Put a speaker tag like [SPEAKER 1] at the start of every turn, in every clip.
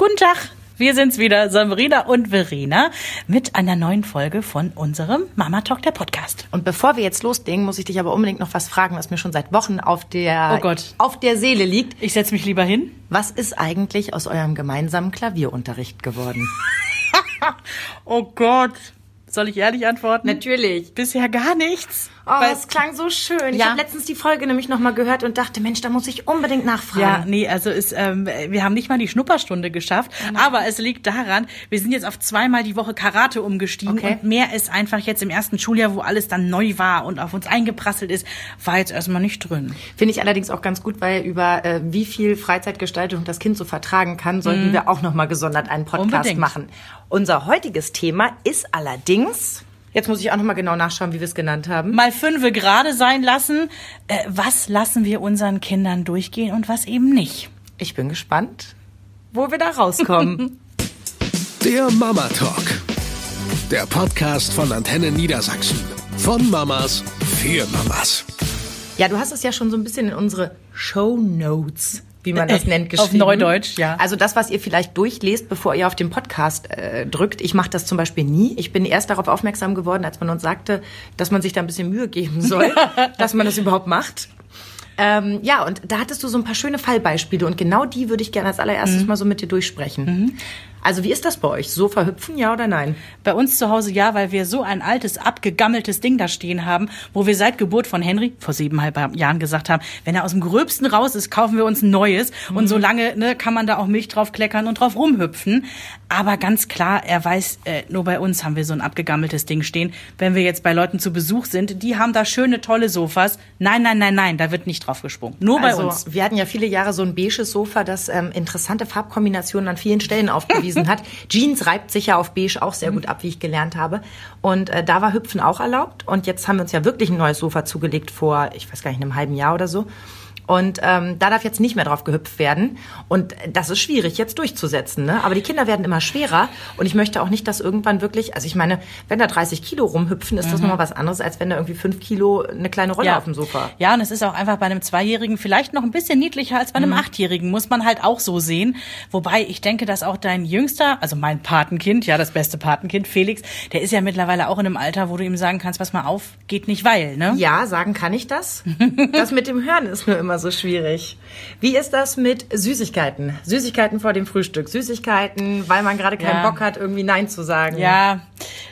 [SPEAKER 1] Guten Tag, wir sind's wieder, Sabrina und Verena, mit einer neuen Folge von unserem Mama Talk, der Podcast.
[SPEAKER 2] Und bevor wir jetzt loslegen, muss ich dich aber unbedingt noch was fragen, was mir schon seit Wochen auf der,
[SPEAKER 1] Oh Gott.
[SPEAKER 2] auf der Seele liegt.
[SPEAKER 1] Ich setz mich lieber hin.
[SPEAKER 2] Was ist eigentlich aus eurem gemeinsamen Klavierunterricht geworden?
[SPEAKER 1] Oh Gott. Soll ich ehrlich antworten?
[SPEAKER 2] Natürlich.
[SPEAKER 1] Bisher gar nichts.
[SPEAKER 2] Oh, es klang so schön. Ich
[SPEAKER 1] Ja.
[SPEAKER 2] habe letztens die Folge nämlich nochmal gehört und dachte, Mensch, da muss ich unbedingt
[SPEAKER 1] Ja,
[SPEAKER 2] nachfragen.
[SPEAKER 1] nee, also ist, ähm, wir haben nicht mal die Schnupperstunde geschafft, aber es liegt daran, wir sind jetzt auf zweimal die Woche Karate umgestiegen
[SPEAKER 2] Okay.
[SPEAKER 1] und mehr ist einfach jetzt im ersten Schuljahr, wo alles dann neu war und auf uns eingeprasselt ist, war jetzt erstmal nicht drin.
[SPEAKER 2] Finde ich allerdings auch ganz gut, weil über äh, wie viel Freizeitgestaltung das Kind so vertragen kann, sollten wir auch nochmal gesondert einen Podcast
[SPEAKER 1] Unbedingt.
[SPEAKER 2] machen. Unser heutiges Thema ist allerdings, jetzt muss ich auch nochmal genau nachschauen, wie wir es genannt haben.
[SPEAKER 1] Mal fünfe gerade sein lassen, äh, was lassen wir unseren Kindern durchgehen und was eben nicht.
[SPEAKER 2] Ich bin gespannt, wo wir da rauskommen.
[SPEAKER 3] Der Mama Talk. Der Podcast von Antenne Niedersachsen. Von Mamas für Mamas.
[SPEAKER 2] Ja, du hast es ja schon so ein bisschen in unsere Show Notes, wie man das nennt,
[SPEAKER 1] Auf
[SPEAKER 2] geschrieben.
[SPEAKER 1] Neudeutsch, ja.
[SPEAKER 2] Also das, was ihr vielleicht durchlest, bevor ihr auf den Podcast äh, drückt. Ich mache das zum Beispiel nie. Ich bin erst darauf aufmerksam geworden, als man uns sagte, dass man sich da ein bisschen Mühe geben soll, dass man das überhaupt macht. Ähm, ja, und da hattest du so ein paar schöne Fallbeispiele und genau die würde ich gerne als
[SPEAKER 1] Mhm.
[SPEAKER 2] allererstes mal so mit dir durchsprechen. Also wie ist das bei euch? Sofa hüpfen, ja oder nein?
[SPEAKER 1] Bei uns zu Hause ja, weil wir so ein altes, abgegammeltes Ding da stehen haben, wo wir seit Geburt von Henry vor siebeneinhalb Jahren gesagt haben, wenn er aus dem Gröbsten raus ist, kaufen wir uns ein neues. Und solange ne, kann man da auch Milch drauf kleckern und drauf rumhüpfen. Aber ganz klar, er weiß, äh, nur bei uns haben wir so ein abgegammeltes Ding stehen. Wenn wir jetzt bei Leuten zu Besuch sind, die haben da schöne, tolle Sofas. Nein, nein, nein, nein, da wird nicht drauf gesprungen. Nur bei
[SPEAKER 2] also,
[SPEAKER 1] uns.
[SPEAKER 2] Wir hatten ja viele Jahre so ein beiges Sofa, das ähm, interessante Farbkombinationen an vielen Stellen aufgewiesen hat. Jeans reibt sich ja auf beige auch sehr gut ab, wie ich gelernt habe. Und äh, da war Hüpfen auch erlaubt. Und jetzt haben wir uns ja wirklich ein neues Sofa zugelegt vor, ich weiß gar nicht, einem halben Jahr oder so. Und ähm, da darf jetzt nicht mehr drauf gehüpft werden. Und das ist schwierig jetzt durchzusetzen. Ne? Aber die Kinder werden immer schwerer. Und ich möchte auch nicht, dass irgendwann wirklich, also ich meine, wenn da 30 Kilo rumhüpfen, ist das nochmal was anderes, als wenn da irgendwie 5 Kilo eine kleine Rolle auf dem Sofa.
[SPEAKER 1] Ja, und es ist auch einfach bei einem Zweijährigen vielleicht noch ein bisschen niedlicher als bei
[SPEAKER 2] Mhm.
[SPEAKER 1] einem Achtjährigen, muss man halt auch so sehen. Wobei ich denke, dass auch dein Jüngster, also mein Patenkind, ja, das beste Patenkind, Felix, der ist ja mittlerweile auch in einem Alter, wo du ihm sagen kannst, pass mal auf, geht nicht weil, ne?
[SPEAKER 2] Ja, sagen kann ich das. Das mit dem Hören ist nur immer so schwierig. Wie ist das mit Süßigkeiten? Süßigkeiten vor dem Frühstück. Süßigkeiten, weil man gerade keinen
[SPEAKER 1] Ja.
[SPEAKER 2] Bock hat, irgendwie Nein zu sagen.
[SPEAKER 1] Ja,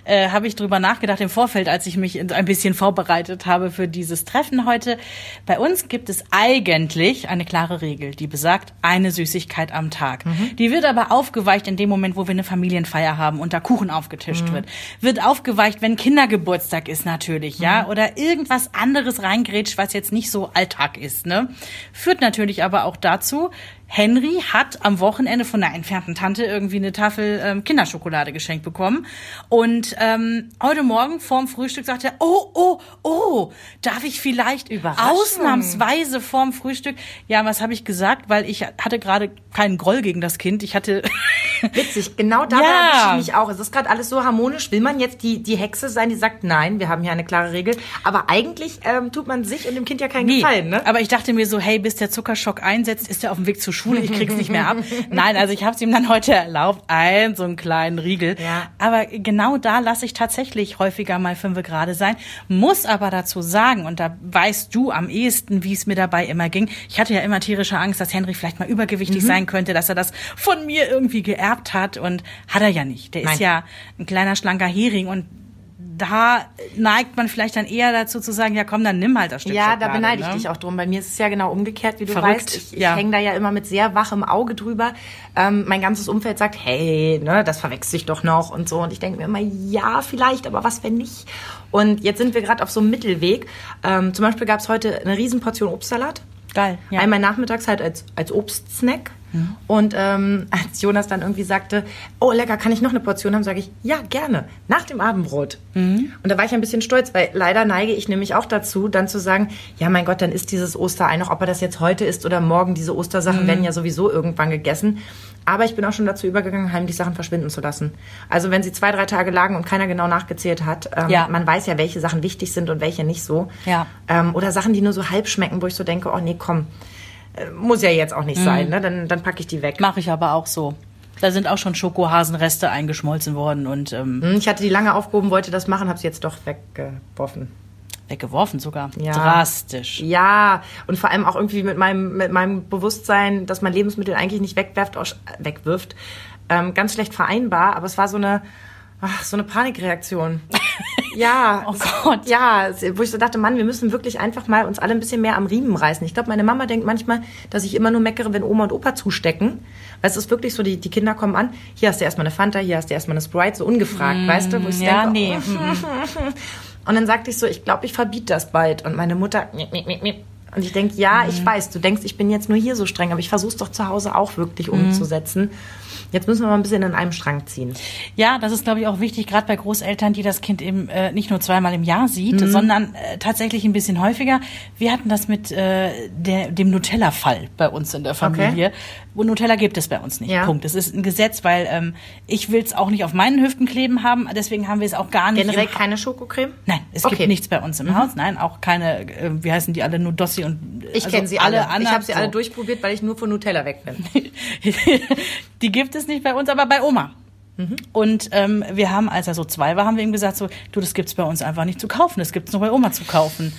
[SPEAKER 1] äh, habe ich drüber nachgedacht im Vorfeld, als ich mich ein bisschen vorbereitet habe für dieses Treffen heute. Bei uns gibt es eigentlich eine klare Regel, die besagt, eine Süßigkeit am Tag. Die wird aber aufgeweicht in dem Moment, wo wir eine Familienfeier haben und da Kuchen aufgetischt wird. Wird aufgeweicht, wenn Kindergeburtstag ist natürlich, ja, oder irgendwas anderes reingrätscht, was jetzt nicht so Alltag ist, ne? Führt natürlich aber auch dazu, Henry hat am Wochenende von einer entfernten Tante irgendwie eine Tafel ähm, Kinderschokolade geschenkt bekommen. Und ähm, heute Morgen vorm Frühstück sagt er, oh, oh, oh, darf ich vielleicht ausnahmsweise vorm Frühstück? Ja, was habe ich gesagt? Weil ich hatte gerade keinen Groll gegen das Kind. Ich hatte
[SPEAKER 2] Witzig, genau da
[SPEAKER 1] Ja.
[SPEAKER 2] ich mich auch. Es ist gerade alles so harmonisch. Will man jetzt die, die Hexe sein, die sagt, nein, wir haben hier eine klare Regel. Aber eigentlich ähm, tut man sich und dem Kind ja keinen
[SPEAKER 1] Nee,
[SPEAKER 2] Gefallen, ne?
[SPEAKER 1] aber ich dachte mir so, hey, bis der Zuckerschock einsetzt, ist er auf dem Weg zur Schule, ich krieg's nicht mehr ab. Nein, also ich habe es ihm dann heute erlaubt, ein so einen kleinen Riegel.
[SPEAKER 2] Ja.
[SPEAKER 1] Aber genau da lasse ich tatsächlich häufiger mal fünfe gerade sein, muss aber dazu sagen, und da weißt du am ehesten, wie es mir dabei immer ging, ich hatte ja immer tierische Angst, dass Henry vielleicht mal übergewichtig sein könnte, dass er das von mir irgendwie geerbt hat und hat er ja nicht. Der ist
[SPEAKER 2] Nein.
[SPEAKER 1] ja ein kleiner, schlanker Hering und da neigt man vielleicht dann eher dazu zu sagen, ja komm, dann nimm halt das Stück
[SPEAKER 2] Ja, da
[SPEAKER 1] Schokolade,
[SPEAKER 2] beneide ich
[SPEAKER 1] ne?
[SPEAKER 2] dich auch drum. Bei mir ist es ja genau umgekehrt, wie du
[SPEAKER 1] Verrückt,
[SPEAKER 2] weißt. Ich, ich
[SPEAKER 1] ja.
[SPEAKER 2] hänge da ja immer mit sehr wachem Auge drüber. Ähm, mein ganzes Umfeld sagt, hey, ne, das verwechselt sich doch noch und so. Und ich denke mir immer, ja, vielleicht, aber was, wenn nicht? Und jetzt sind wir gerade auf so einem Mittelweg. Ähm, zum Beispiel gab es heute eine Riesenportion Obstsalat.
[SPEAKER 1] Geil, ja.
[SPEAKER 2] Einmal nachmittags halt als, als Obstsnack. Und ähm, als Jonas dann irgendwie sagte, oh lecker, kann ich noch eine Portion haben, sage ich, ja, gerne, nach dem Abendbrot. Und da war ich ein bisschen stolz, weil leider neige ich nämlich auch dazu, dann zu sagen, ja mein Gott, dann ist dieses Osterei noch, ob er das jetzt heute ist oder morgen, diese Ostersachen werden ja sowieso irgendwann gegessen. Aber ich bin auch schon dazu übergegangen, heimlich Sachen verschwinden zu lassen. Also wenn sie zwei, drei Tage lagen und keiner genau nachgezählt hat, ähm,
[SPEAKER 1] Ja.
[SPEAKER 2] man weiß ja, welche Sachen wichtig sind und welche nicht so.
[SPEAKER 1] Ja.
[SPEAKER 2] Ähm, oder Sachen, die nur so halb schmecken, wo ich so denke, oh nee, komm, muss ja jetzt auch nicht sein, ne? Dann, dann packe ich die weg.
[SPEAKER 1] Mache ich aber auch so. Da sind auch schon Schokohasenreste eingeschmolzen worden und ähm,
[SPEAKER 2] Hm, Ich hatte die lange aufgehoben, wollte das machen, habe sie jetzt doch weggeworfen.
[SPEAKER 1] weggeworfen sogar.
[SPEAKER 2] Ja.
[SPEAKER 1] Drastisch.
[SPEAKER 2] Ja, und vor allem auch irgendwie mit meinem, mit meinem Bewusstsein, dass man Lebensmittel eigentlich nicht wegwerft, wegwirft, ähm, ganz schlecht vereinbar. Aber es war so eine, ach, so eine Panikreaktion. ja.
[SPEAKER 1] Oh Gott.
[SPEAKER 2] Ja, wo ich so dachte, Mann, wir müssen wirklich einfach mal uns alle ein bisschen mehr am Riemen reißen. Ich glaube, meine Mama denkt manchmal, dass ich immer nur meckere, wenn Oma und Opa zustecken. Weil es ist wirklich so, die, die Kinder kommen an, hier hast du erstmal eine Fanta, hier hast du erstmal eine Sprite, so ungefragt, weißt du? Wo ich
[SPEAKER 1] Mm, ja,
[SPEAKER 2] denke,
[SPEAKER 1] nee.
[SPEAKER 2] oh, und dann sagte ich so, ich glaube, ich verbiete das bald. Und meine Mutter, miep, miep, miep, miep. und ich denke, ja,
[SPEAKER 1] Mhm.
[SPEAKER 2] ich weiß, du denkst, ich bin jetzt nur hier so streng, aber ich versuche es doch zu Hause auch wirklich
[SPEAKER 1] Mhm.
[SPEAKER 2] Jetzt müssen wir mal ein bisschen an einem Strang ziehen.
[SPEAKER 1] Ja, das ist, glaube ich, auch wichtig, gerade bei Großeltern, die das Kind eben äh, nicht nur zweimal im Jahr sieht,
[SPEAKER 2] Mhm.
[SPEAKER 1] sondern äh, tatsächlich ein bisschen häufiger. Wir hatten das mit äh, der, dem Nutella-Fall bei uns in der Familie. Und Nutella gibt es bei uns nicht.
[SPEAKER 2] Ja.
[SPEAKER 1] Punkt. Es ist ein Gesetz, weil ähm, ich will es auch nicht auf meinen Hüften kleben haben. Deswegen haben wir es auch gar nicht.
[SPEAKER 2] Generell keine Schokocreme?
[SPEAKER 1] Nein, es
[SPEAKER 2] Okay. Mhm.
[SPEAKER 1] gibt nichts bei uns im Haus. Nein, auch keine, äh, wie heißen die alle, Nudossi und
[SPEAKER 2] Ich
[SPEAKER 1] also
[SPEAKER 2] kenne sie alle.
[SPEAKER 1] anderen.
[SPEAKER 2] ich habe sie alle
[SPEAKER 1] so.
[SPEAKER 2] durchprobiert, weil ich nur von Nutella weg bin.
[SPEAKER 1] die gibt es nicht bei uns, aber bei Oma. Und ähm, wir haben, als er so zwei war, haben wir ihm gesagt, so, du, das gibt's bei uns einfach nicht zu kaufen, das gibt's nur bei Oma zu kaufen.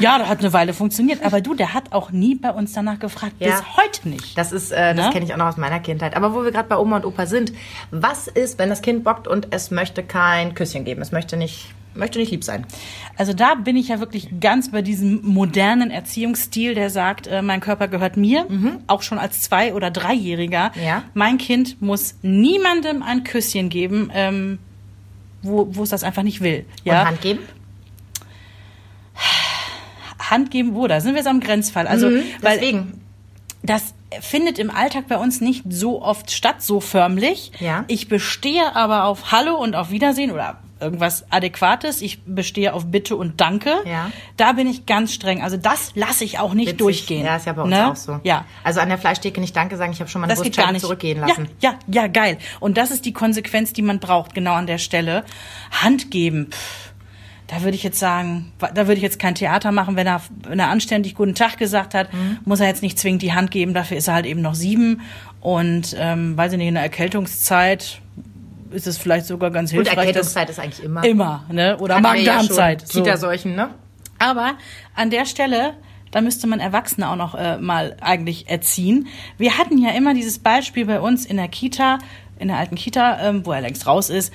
[SPEAKER 1] Ja, das hat eine Weile funktioniert, aber du, der hat auch nie bei uns danach gefragt,
[SPEAKER 2] Ja.
[SPEAKER 1] bis heute nicht.
[SPEAKER 2] Das ist, äh, das
[SPEAKER 1] Ne?
[SPEAKER 2] kenne ich auch noch aus meiner Kindheit. Aber wo wir gerade bei Oma und Opa sind, was ist, wenn das Kind bockt und es möchte kein Küsschen geben? Es möchte nicht, möchte nicht lieb sein.
[SPEAKER 1] Also da bin ich ja wirklich ganz bei diesem modernen Erziehungsstil, der sagt, äh, mein Körper gehört mir, auch schon als Zwei- oder Dreijähriger.
[SPEAKER 2] Ja.
[SPEAKER 1] Mein Kind muss niemandem ein Küsschen geben, ähm, wo, wo es das einfach nicht will. Ja?
[SPEAKER 2] Und Hand geben?
[SPEAKER 1] Hand geben, wo? Da sind wir jetzt am Grenzfall. Also, weil
[SPEAKER 2] Deswegen.
[SPEAKER 1] das findet im Alltag bei uns nicht so oft statt, so förmlich.
[SPEAKER 2] Ja.
[SPEAKER 1] Ich bestehe aber auf Hallo und auf Wiedersehen oder irgendwas Adäquates. Ich bestehe auf Bitte und Danke.
[SPEAKER 2] Ja.
[SPEAKER 1] Da bin ich ganz streng. Also das lasse ich auch nicht
[SPEAKER 2] Witzig.
[SPEAKER 1] durchgehen.
[SPEAKER 2] Ja, ist ja bei uns
[SPEAKER 1] Ne?
[SPEAKER 2] auch so.
[SPEAKER 1] Ja.
[SPEAKER 2] Also an der Fleischtheke nicht Danke sagen, ich habe schon mal eine
[SPEAKER 1] Das
[SPEAKER 2] Wurstscheibe zurückgehen lassen.
[SPEAKER 1] Ja, ja, ja, geil. Und das ist die Konsequenz, die man braucht, genau an der Stelle. Hand geben. Pff, da würde ich jetzt sagen, da würde ich jetzt kein Theater machen, wenn er, wenn er anständig guten Tag gesagt hat,
[SPEAKER 2] Mhm.
[SPEAKER 1] muss er jetzt nicht zwingend die Hand geben, dafür ist er halt eben noch sieben. Und ähm, weiß ich nicht, in der Erkältungszeit ist es vielleicht sogar ganz
[SPEAKER 2] Und
[SPEAKER 1] hilfreich.
[SPEAKER 2] Erkältungszeit ist eigentlich immer.
[SPEAKER 1] immer, ne? Oder
[SPEAKER 2] ja
[SPEAKER 1] Magen-Darm-Zeit.
[SPEAKER 2] schon.
[SPEAKER 1] so.
[SPEAKER 2] Kita-Seuchen, ne?
[SPEAKER 1] Aber an der Stelle, da müsste man Erwachsene auch noch äh, mal eigentlich erziehen. Wir hatten ja immer dieses Beispiel bei uns in der Kita, in der alten Kita, ähm, wo er längst raus ist.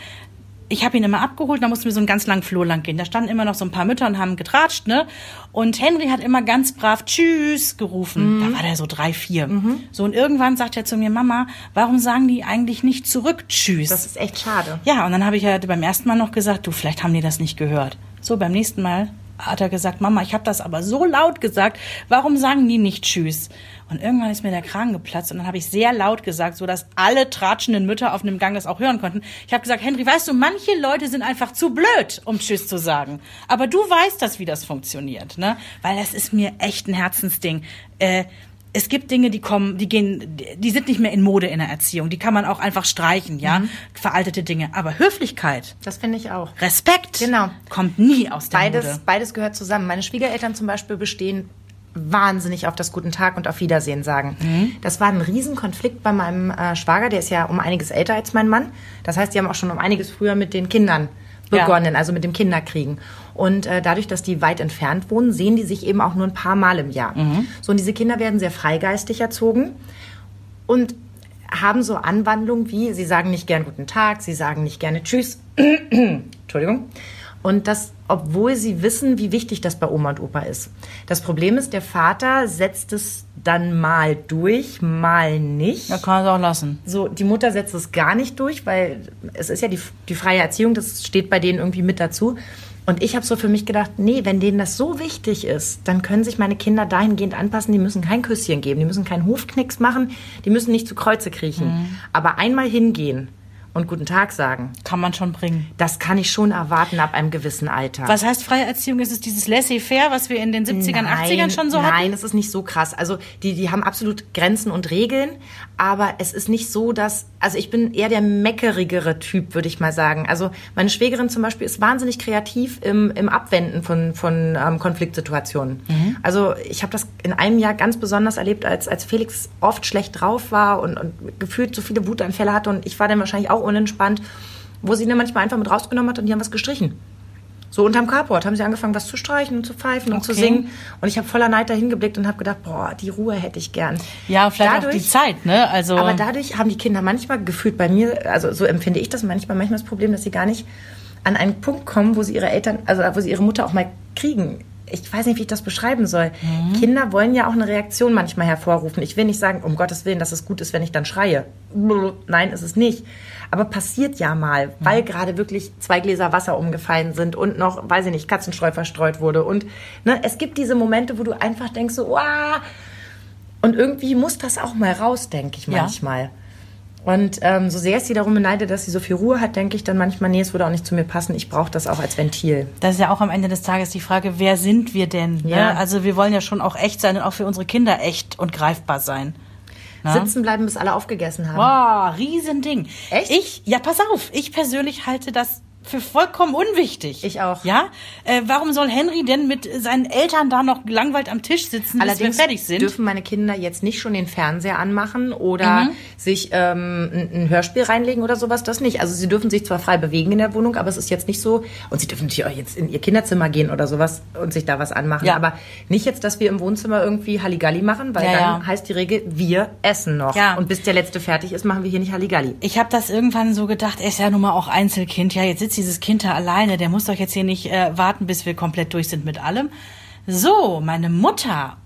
[SPEAKER 1] Ich habe ihn immer abgeholt, da mussten wir so einen ganz langen Flur lang gehen. Da standen immer noch so ein paar Mütter und haben getratscht, ne? Und Henry hat immer ganz brav Tschüss gerufen. Da war der so drei, vier. So und irgendwann sagt er zu mir, Mama, warum sagen die eigentlich nicht zurück Tschüss?
[SPEAKER 2] Das ist echt schade.
[SPEAKER 1] Ja, und dann habe ich ja beim ersten Mal noch gesagt, du, vielleicht haben die das nicht gehört. So, beim nächsten Mal hat er gesagt, Mama, ich habe das aber so laut gesagt, warum sagen die nicht Tschüss? Und irgendwann ist mir der Kragen geplatzt und dann habe ich sehr laut gesagt, so dass alle tratschenden Mütter auf einem Gang das auch hören konnten. Ich habe gesagt, Henry, weißt du, manche Leute sind einfach zu blöd, um Tschüss zu sagen. Aber du weißt das, wie das funktioniert, ne? Weil das ist mir echt ein Herzensding. Äh, es gibt Dinge, die kommen, die gehen, die sind nicht mehr in Mode in der Erziehung. Die kann man auch einfach streichen, ja? Veraltete Dinge. Aber Höflichkeit,
[SPEAKER 2] Das finde ich auch.
[SPEAKER 1] Respekt,
[SPEAKER 2] Genau.
[SPEAKER 1] kommt nie aus der
[SPEAKER 2] Beides,
[SPEAKER 1] Mode.
[SPEAKER 2] beides gehört zusammen. Meine Schwiegereltern zum Beispiel bestehen wahnsinnig auf das Guten Tag und auf Wiedersehen sagen.
[SPEAKER 1] Mhm.
[SPEAKER 2] Das war ein Riesenkonflikt bei meinem äh, Schwager, der ist ja um einiges älter als mein Mann. Das heißt, die haben auch schon um einiges früher mit den Kindern
[SPEAKER 1] Ja.
[SPEAKER 2] begonnen, also mit dem Kinderkriegen. Und äh, dadurch, dass die weit entfernt wohnen, sehen die sich eben auch nur ein paar Mal im Jahr.
[SPEAKER 1] Mhm.
[SPEAKER 2] So, und diese Kinder werden sehr freigeistig erzogen und haben so Anwandlungen wie, sie sagen nicht gern Guten Tag, sie sagen nicht gerne Tschüss. Entschuldigung. Und das, obwohl sie wissen, wie wichtig das bei Oma und Opa ist. Das Problem ist, der Vater setzt es dann mal durch, mal nicht.
[SPEAKER 1] Da kann man es auch lassen.
[SPEAKER 2] So, die Mutter setzt es gar nicht durch, weil es ist ja die, die freie Erziehung, das steht bei denen irgendwie mit dazu. Und ich habe so für mich gedacht, nee, wenn denen das so wichtig ist, dann können sich meine Kinder dahingehend anpassen, die müssen kein Küsschen geben, die müssen keinen Hofknicks machen, die müssen nicht zu Kreuze kriechen. Aber einmal hingehen und guten Tag sagen,
[SPEAKER 1] Kann man schon bringen.
[SPEAKER 2] das kann ich schon erwarten ab einem gewissen Alter.
[SPEAKER 1] Was heißt freie Erziehung? Ist es dieses Laissez-faire, was wir in den 70ern, 80ern schon so hatten?
[SPEAKER 2] Nein, es ist nicht so krass. Also die, die haben absolut Grenzen und Regeln, aber es ist nicht so, dass also ich bin eher der meckerigere Typ, würde ich mal sagen. Also meine Schwägerin zum Beispiel ist wahnsinnig kreativ im, im Abwenden von, von ähm, Konfliktsituationen. Mhm. Also ich habe das in einem Jahr ganz besonders erlebt, als, als Felix oft schlecht drauf war und, und gefühlt so viele Wutanfälle hatte und ich war dann wahrscheinlich auch unentspannt, wo sie ihn dann manchmal einfach mit rausgenommen hat und die haben was gestrichen. So unterm Carport haben sie angefangen, was zu streichen und zu pfeifen und
[SPEAKER 1] Okay.
[SPEAKER 2] zu singen. Und ich habe voller Neid dahin geblickt und habe gedacht, boah, die Ruhe hätte ich gern.
[SPEAKER 1] Ja, vielleicht auch die Zeit, ne? Also
[SPEAKER 2] Aber dadurch haben die Kinder manchmal gefühlt bei mir, also so empfinde ich das manchmal, manchmal das Problem, dass sie gar nicht an einen Punkt kommen, wo sie ihre Eltern, also wo sie ihre Mutter auch mal kriegen. Ich weiß nicht, wie ich das beschreiben soll.
[SPEAKER 1] Mhm.
[SPEAKER 2] Kinder wollen ja auch eine Reaktion manchmal hervorrufen. Ich will nicht sagen, um Gottes Willen, dass es gut ist, wenn ich dann schreie. Nein, ist es nicht. Aber passiert ja mal, weil gerade wirklich zwei Gläser Wasser umgefallen sind und noch, weiß ich nicht, Katzenstreu verstreut wurde. Und ne, es gibt diese Momente, wo du einfach denkst so, wow, und irgendwie muss das auch mal raus, denke ich
[SPEAKER 1] Ja.
[SPEAKER 2] Und ähm, so sehr ich sie darum beneide, dass sie so viel Ruhe hat, denke ich dann manchmal, nee, es würde auch nicht zu mir passen. Ich brauche das auch als Ventil.
[SPEAKER 1] Das ist ja auch am Ende des Tages die Frage, wer sind wir denn?
[SPEAKER 2] Ja.
[SPEAKER 1] Ne? Also wir wollen ja schon auch echt sein und auch für unsere Kinder echt und greifbar sein. Na?
[SPEAKER 2] Sitzen bleiben, bis alle aufgegessen haben.
[SPEAKER 1] Wow, Riesending.
[SPEAKER 2] Echt?
[SPEAKER 1] Ich, ja, pass auf, ich persönlich halte das für vollkommen unwichtig.
[SPEAKER 2] Ich auch.
[SPEAKER 1] Ja? Äh, warum soll Henry denn mit seinen Eltern da noch gelangweilt am Tisch sitzen, bis wir
[SPEAKER 2] Allerdings
[SPEAKER 1] fertig sind?
[SPEAKER 2] dürfen meine Kinder jetzt nicht schon den Fernseher anmachen oder
[SPEAKER 1] Mhm.
[SPEAKER 2] sich ähm, ein, ein Hörspiel reinlegen oder sowas, das nicht. Also sie dürfen sich zwar frei bewegen in der Wohnung, aber es ist jetzt nicht so, und sie dürfen natürlich auch jetzt in ihr Kinderzimmer gehen oder sowas und sich da was anmachen.
[SPEAKER 1] Ja.
[SPEAKER 2] Aber nicht jetzt, dass wir im Wohnzimmer irgendwie Halligalli machen, weil
[SPEAKER 1] Ja,
[SPEAKER 2] dann
[SPEAKER 1] ja.
[SPEAKER 2] heißt die Regel, wir essen noch.
[SPEAKER 1] Ja.
[SPEAKER 2] Und bis der Letzte fertig ist, machen wir hier nicht Halligalli.
[SPEAKER 1] Ich habe das irgendwann so gedacht, er ist ja nun mal auch Einzelkind. Ja, jetzt sitzt dieses Kind da alleine. Der muss doch jetzt hier nicht äh, warten, bis wir komplett durch sind mit allem. So, meine Mutter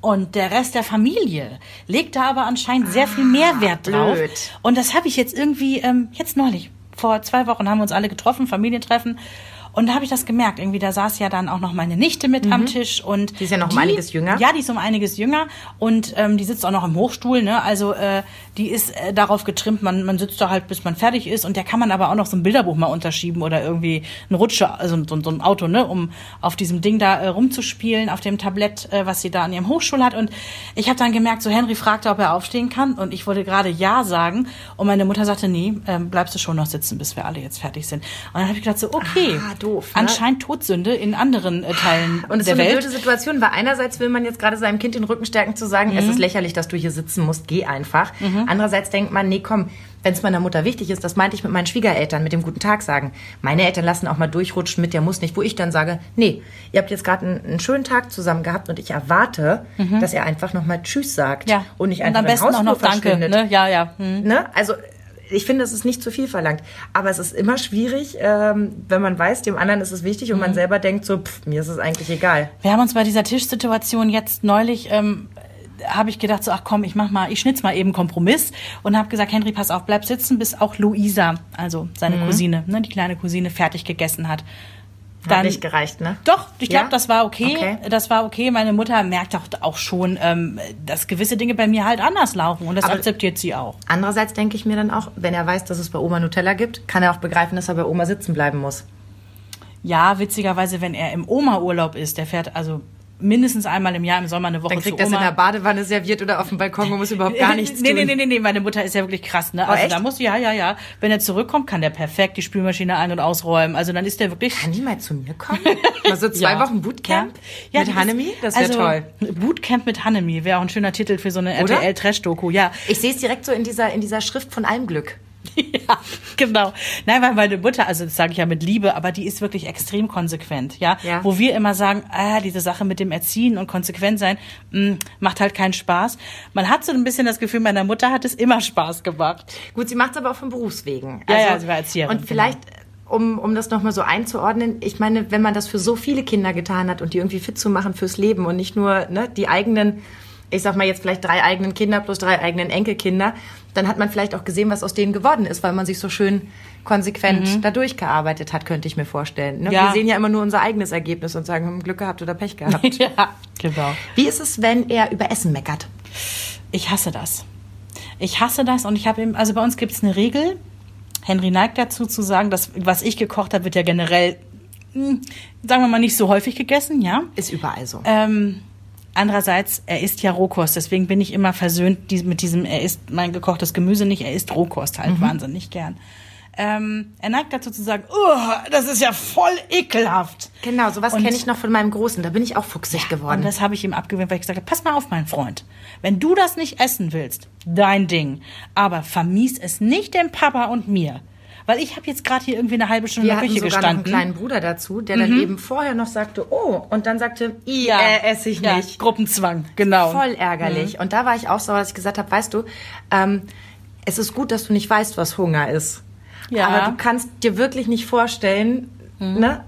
[SPEAKER 1] und der Rest der Familie legt da aber anscheinend sehr viel mehr Wert drauf.
[SPEAKER 2] blöd.
[SPEAKER 1] Und das habe ich jetzt irgendwie, ähm, jetzt neulich, vor zwei Wochen haben wir uns alle getroffen, Familientreffen. Und da habe ich das gemerkt. Irgendwie, da saß ja dann auch noch meine Nichte mit am Tisch. und
[SPEAKER 2] Mhm. Die ist ja noch um einiges jünger.
[SPEAKER 1] Ja, die ist um einiges jünger. Und ähm, die sitzt auch noch im Hochstuhl. Ne? Also äh, die ist äh, darauf getrimmt, man, man sitzt da halt, bis man fertig ist. Und der kann man aber auch noch so ein Bilderbuch mal unterschieben oder irgendwie ein Rutsche, also so, so ein Auto, ne, um auf diesem Ding da äh, rumzuspielen, auf dem Tablett, äh, was sie da an ihrem Hochstuhl hat. Und ich habe dann gemerkt, so Henry fragte, ob er aufstehen kann. Und ich wollte gerade Ja sagen. Und meine Mutter sagte, nee, ähm, bleibst du schon noch sitzen, bis wir alle jetzt fertig sind. Und dann habe ich gedacht, so, okay,
[SPEAKER 2] Ah, doof, ne?
[SPEAKER 1] anscheinend Todsünde in anderen äh, Teilen
[SPEAKER 2] Und es ist so eine
[SPEAKER 1] Welt.
[SPEAKER 2] blöde Situation, weil einerseits will man jetzt gerade seinem Kind den Rücken stärken zu sagen,
[SPEAKER 1] Mhm.
[SPEAKER 2] es ist lächerlich, dass du hier sitzen musst, geh einfach. Andererseits denkt man, nee, komm, wenn es meiner Mutter wichtig ist, das meinte ich mit meinen Schwiegereltern, mit dem guten Tag sagen. Meine Eltern lassen auch mal durchrutschen mit, der muss nicht, wo ich dann sage, nee, ihr habt jetzt gerade einen, einen schönen Tag zusammen gehabt und ich erwarte, dass er einfach nochmal Tschüss sagt
[SPEAKER 1] Mhm. Ja.
[SPEAKER 2] und nicht
[SPEAKER 1] und
[SPEAKER 2] einfach
[SPEAKER 1] am besten
[SPEAKER 2] im
[SPEAKER 1] auch noch Danke.
[SPEAKER 2] verschwindet.
[SPEAKER 1] Ne? Ja, ja. Hm.
[SPEAKER 2] Ne? Also ich finde, es ist nicht zu viel verlangt. Aber es ist immer schwierig, ähm, wenn man weiß, dem anderen ist es wichtig und
[SPEAKER 1] Mhm.
[SPEAKER 2] man selber denkt so, pff, mir ist es eigentlich egal.
[SPEAKER 1] Wir haben uns bei dieser Tischsituation jetzt neulich, ähm, habe ich gedacht, so, ach komm, ich mach mal, ich schnitz mal eben Kompromiss und habe gesagt, Henry, pass auf, bleib sitzen, bis auch Luisa, also seine
[SPEAKER 2] Mhm.
[SPEAKER 1] Cousine, ne, die kleine Cousine, fertig gegessen hat.
[SPEAKER 2] Hat nicht gereicht, ne?
[SPEAKER 1] Doch, ich glaube,
[SPEAKER 2] Ja?
[SPEAKER 1] das war okay.
[SPEAKER 2] Okay.
[SPEAKER 1] Das war okay. Meine Mutter merkt auch, auch schon, ähm, dass gewisse Dinge bei mir halt anders laufen und das
[SPEAKER 2] Aber-
[SPEAKER 1] akzeptiert sie auch.
[SPEAKER 2] Andererseits denke ich mir dann auch, wenn er weiß, dass es bei Oma Nutella gibt, kann er auch begreifen, dass er bei Oma sitzen bleiben muss.
[SPEAKER 1] Ja, witzigerweise, wenn er im Oma-Urlaub ist, der fährt also mindestens einmal im Jahr im Sommer eine Woche
[SPEAKER 2] Dann kriegt
[SPEAKER 1] zu Oma.
[SPEAKER 2] in der Badewanne serviert oder auf dem Balkon und muss überhaupt gar nichts
[SPEAKER 1] nee,
[SPEAKER 2] tun.
[SPEAKER 1] Nee, nee, nee, nee, meine Mutter ist ja wirklich krass, ne?
[SPEAKER 2] Oh,
[SPEAKER 1] Also
[SPEAKER 2] echt?
[SPEAKER 1] da muss, ja, ja, ja. Wenn er zurückkommt, kann der perfekt die Spülmaschine ein- und ausräumen. Also dann ist der wirklich.
[SPEAKER 2] Kann die mal zu mir kommen? Mal so zwei
[SPEAKER 1] Ja.
[SPEAKER 2] Wochen Bootcamp
[SPEAKER 1] Ja,
[SPEAKER 2] mit Hanemi?
[SPEAKER 1] ist-
[SPEAKER 2] Das wäre
[SPEAKER 1] also,
[SPEAKER 2] toll.
[SPEAKER 1] Bootcamp mit Hanemi wäre auch ein schöner Titel für so eine? RTL-Trash-Doku, ja.
[SPEAKER 2] Ich sehe es direkt so in dieser, in dieser Schrift von allem Glück.
[SPEAKER 1] Ja, genau. Nein, weil meine Mutter, also das sage ich ja mit Liebe, aber die ist wirklich extrem konsequent, ja.
[SPEAKER 2] Ja.
[SPEAKER 1] Wo wir immer sagen, ah, diese Sache mit dem Erziehen und konsequent sein, mh, macht halt keinen Spaß. Man hat so ein bisschen das Gefühl, meiner Mutter hat es immer Spaß gemacht.
[SPEAKER 2] Gut, sie macht es aber auch von Berufswegen.
[SPEAKER 1] Ja, ja, sie war Erzieherin,
[SPEAKER 2] Und vielleicht, um, um das nochmal so einzuordnen, ich meine, wenn man das für so viele Kinder getan hat und die irgendwie fit zu machen fürs Leben und nicht nur ne, die eigenen, ich sag mal jetzt vielleicht drei eigenen Kinder plus drei eigenen Enkelkinder, dann hat man vielleicht auch gesehen, was aus denen geworden ist, weil man sich so schön konsequent da durchgearbeitet hat, könnte ich mir vorstellen. Ne?
[SPEAKER 1] Mhm. Ja.
[SPEAKER 2] Wir sehen ja immer nur unser eigenes Ergebnis und sagen, hm, Glück gehabt oder Pech gehabt.
[SPEAKER 1] ja, genau.
[SPEAKER 2] Wie ist es, wenn er über Essen meckert?
[SPEAKER 1] Ich hasse das. Ich hasse das und ich habe eben, also bei uns gibt es eine Regel. Henry neigt dazu zu sagen, dass was ich gekocht habe, wird ja generell, mh, sagen wir mal, nicht so häufig gegessen, ja.
[SPEAKER 2] Ist überall so.
[SPEAKER 1] Ähm, Andererseits, er isst ja Rohkost, deswegen bin ich immer versöhnt mit diesem, er isst mein gekochtes Gemüse nicht, er isst Rohkost halt
[SPEAKER 2] Mhm.
[SPEAKER 1] wahnsinnig gern. Ähm, er neigt dazu zu sagen, oh, das ist ja voll ekelhaft.
[SPEAKER 2] Genau, sowas
[SPEAKER 1] Und-
[SPEAKER 2] kenne ich noch von meinem Großen. Da bin ich auch fuchsig
[SPEAKER 1] Und
[SPEAKER 2] geworden.
[SPEAKER 1] das habe ich ihm abgewöhnt, weil ich gesagt habe, pass mal auf, mein Freund. Wenn du das nicht essen willst, dein Ding. Aber vermies es nicht dem Papa und mir. Weil ich habe jetzt gerade hier irgendwie eine halbe Stunde
[SPEAKER 2] Wir
[SPEAKER 1] in der Küche
[SPEAKER 2] sogar noch einen
[SPEAKER 1] gestanden. Mhm.
[SPEAKER 2] kleinen Bruder dazu, der dann eben vorher noch sagte, oh, und dann sagte,
[SPEAKER 1] ja,
[SPEAKER 2] äh, esse ich
[SPEAKER 1] ja,
[SPEAKER 2] nicht.
[SPEAKER 1] Gruppenzwang, genau.
[SPEAKER 2] Voll ärgerlich. Und da war ich auch so, dass ich gesagt habe, weißt du, ähm, es ist gut, dass du nicht weißt, was Hunger ist.
[SPEAKER 1] Ja.
[SPEAKER 2] Aber du kannst dir wirklich nicht vorstellen, ne?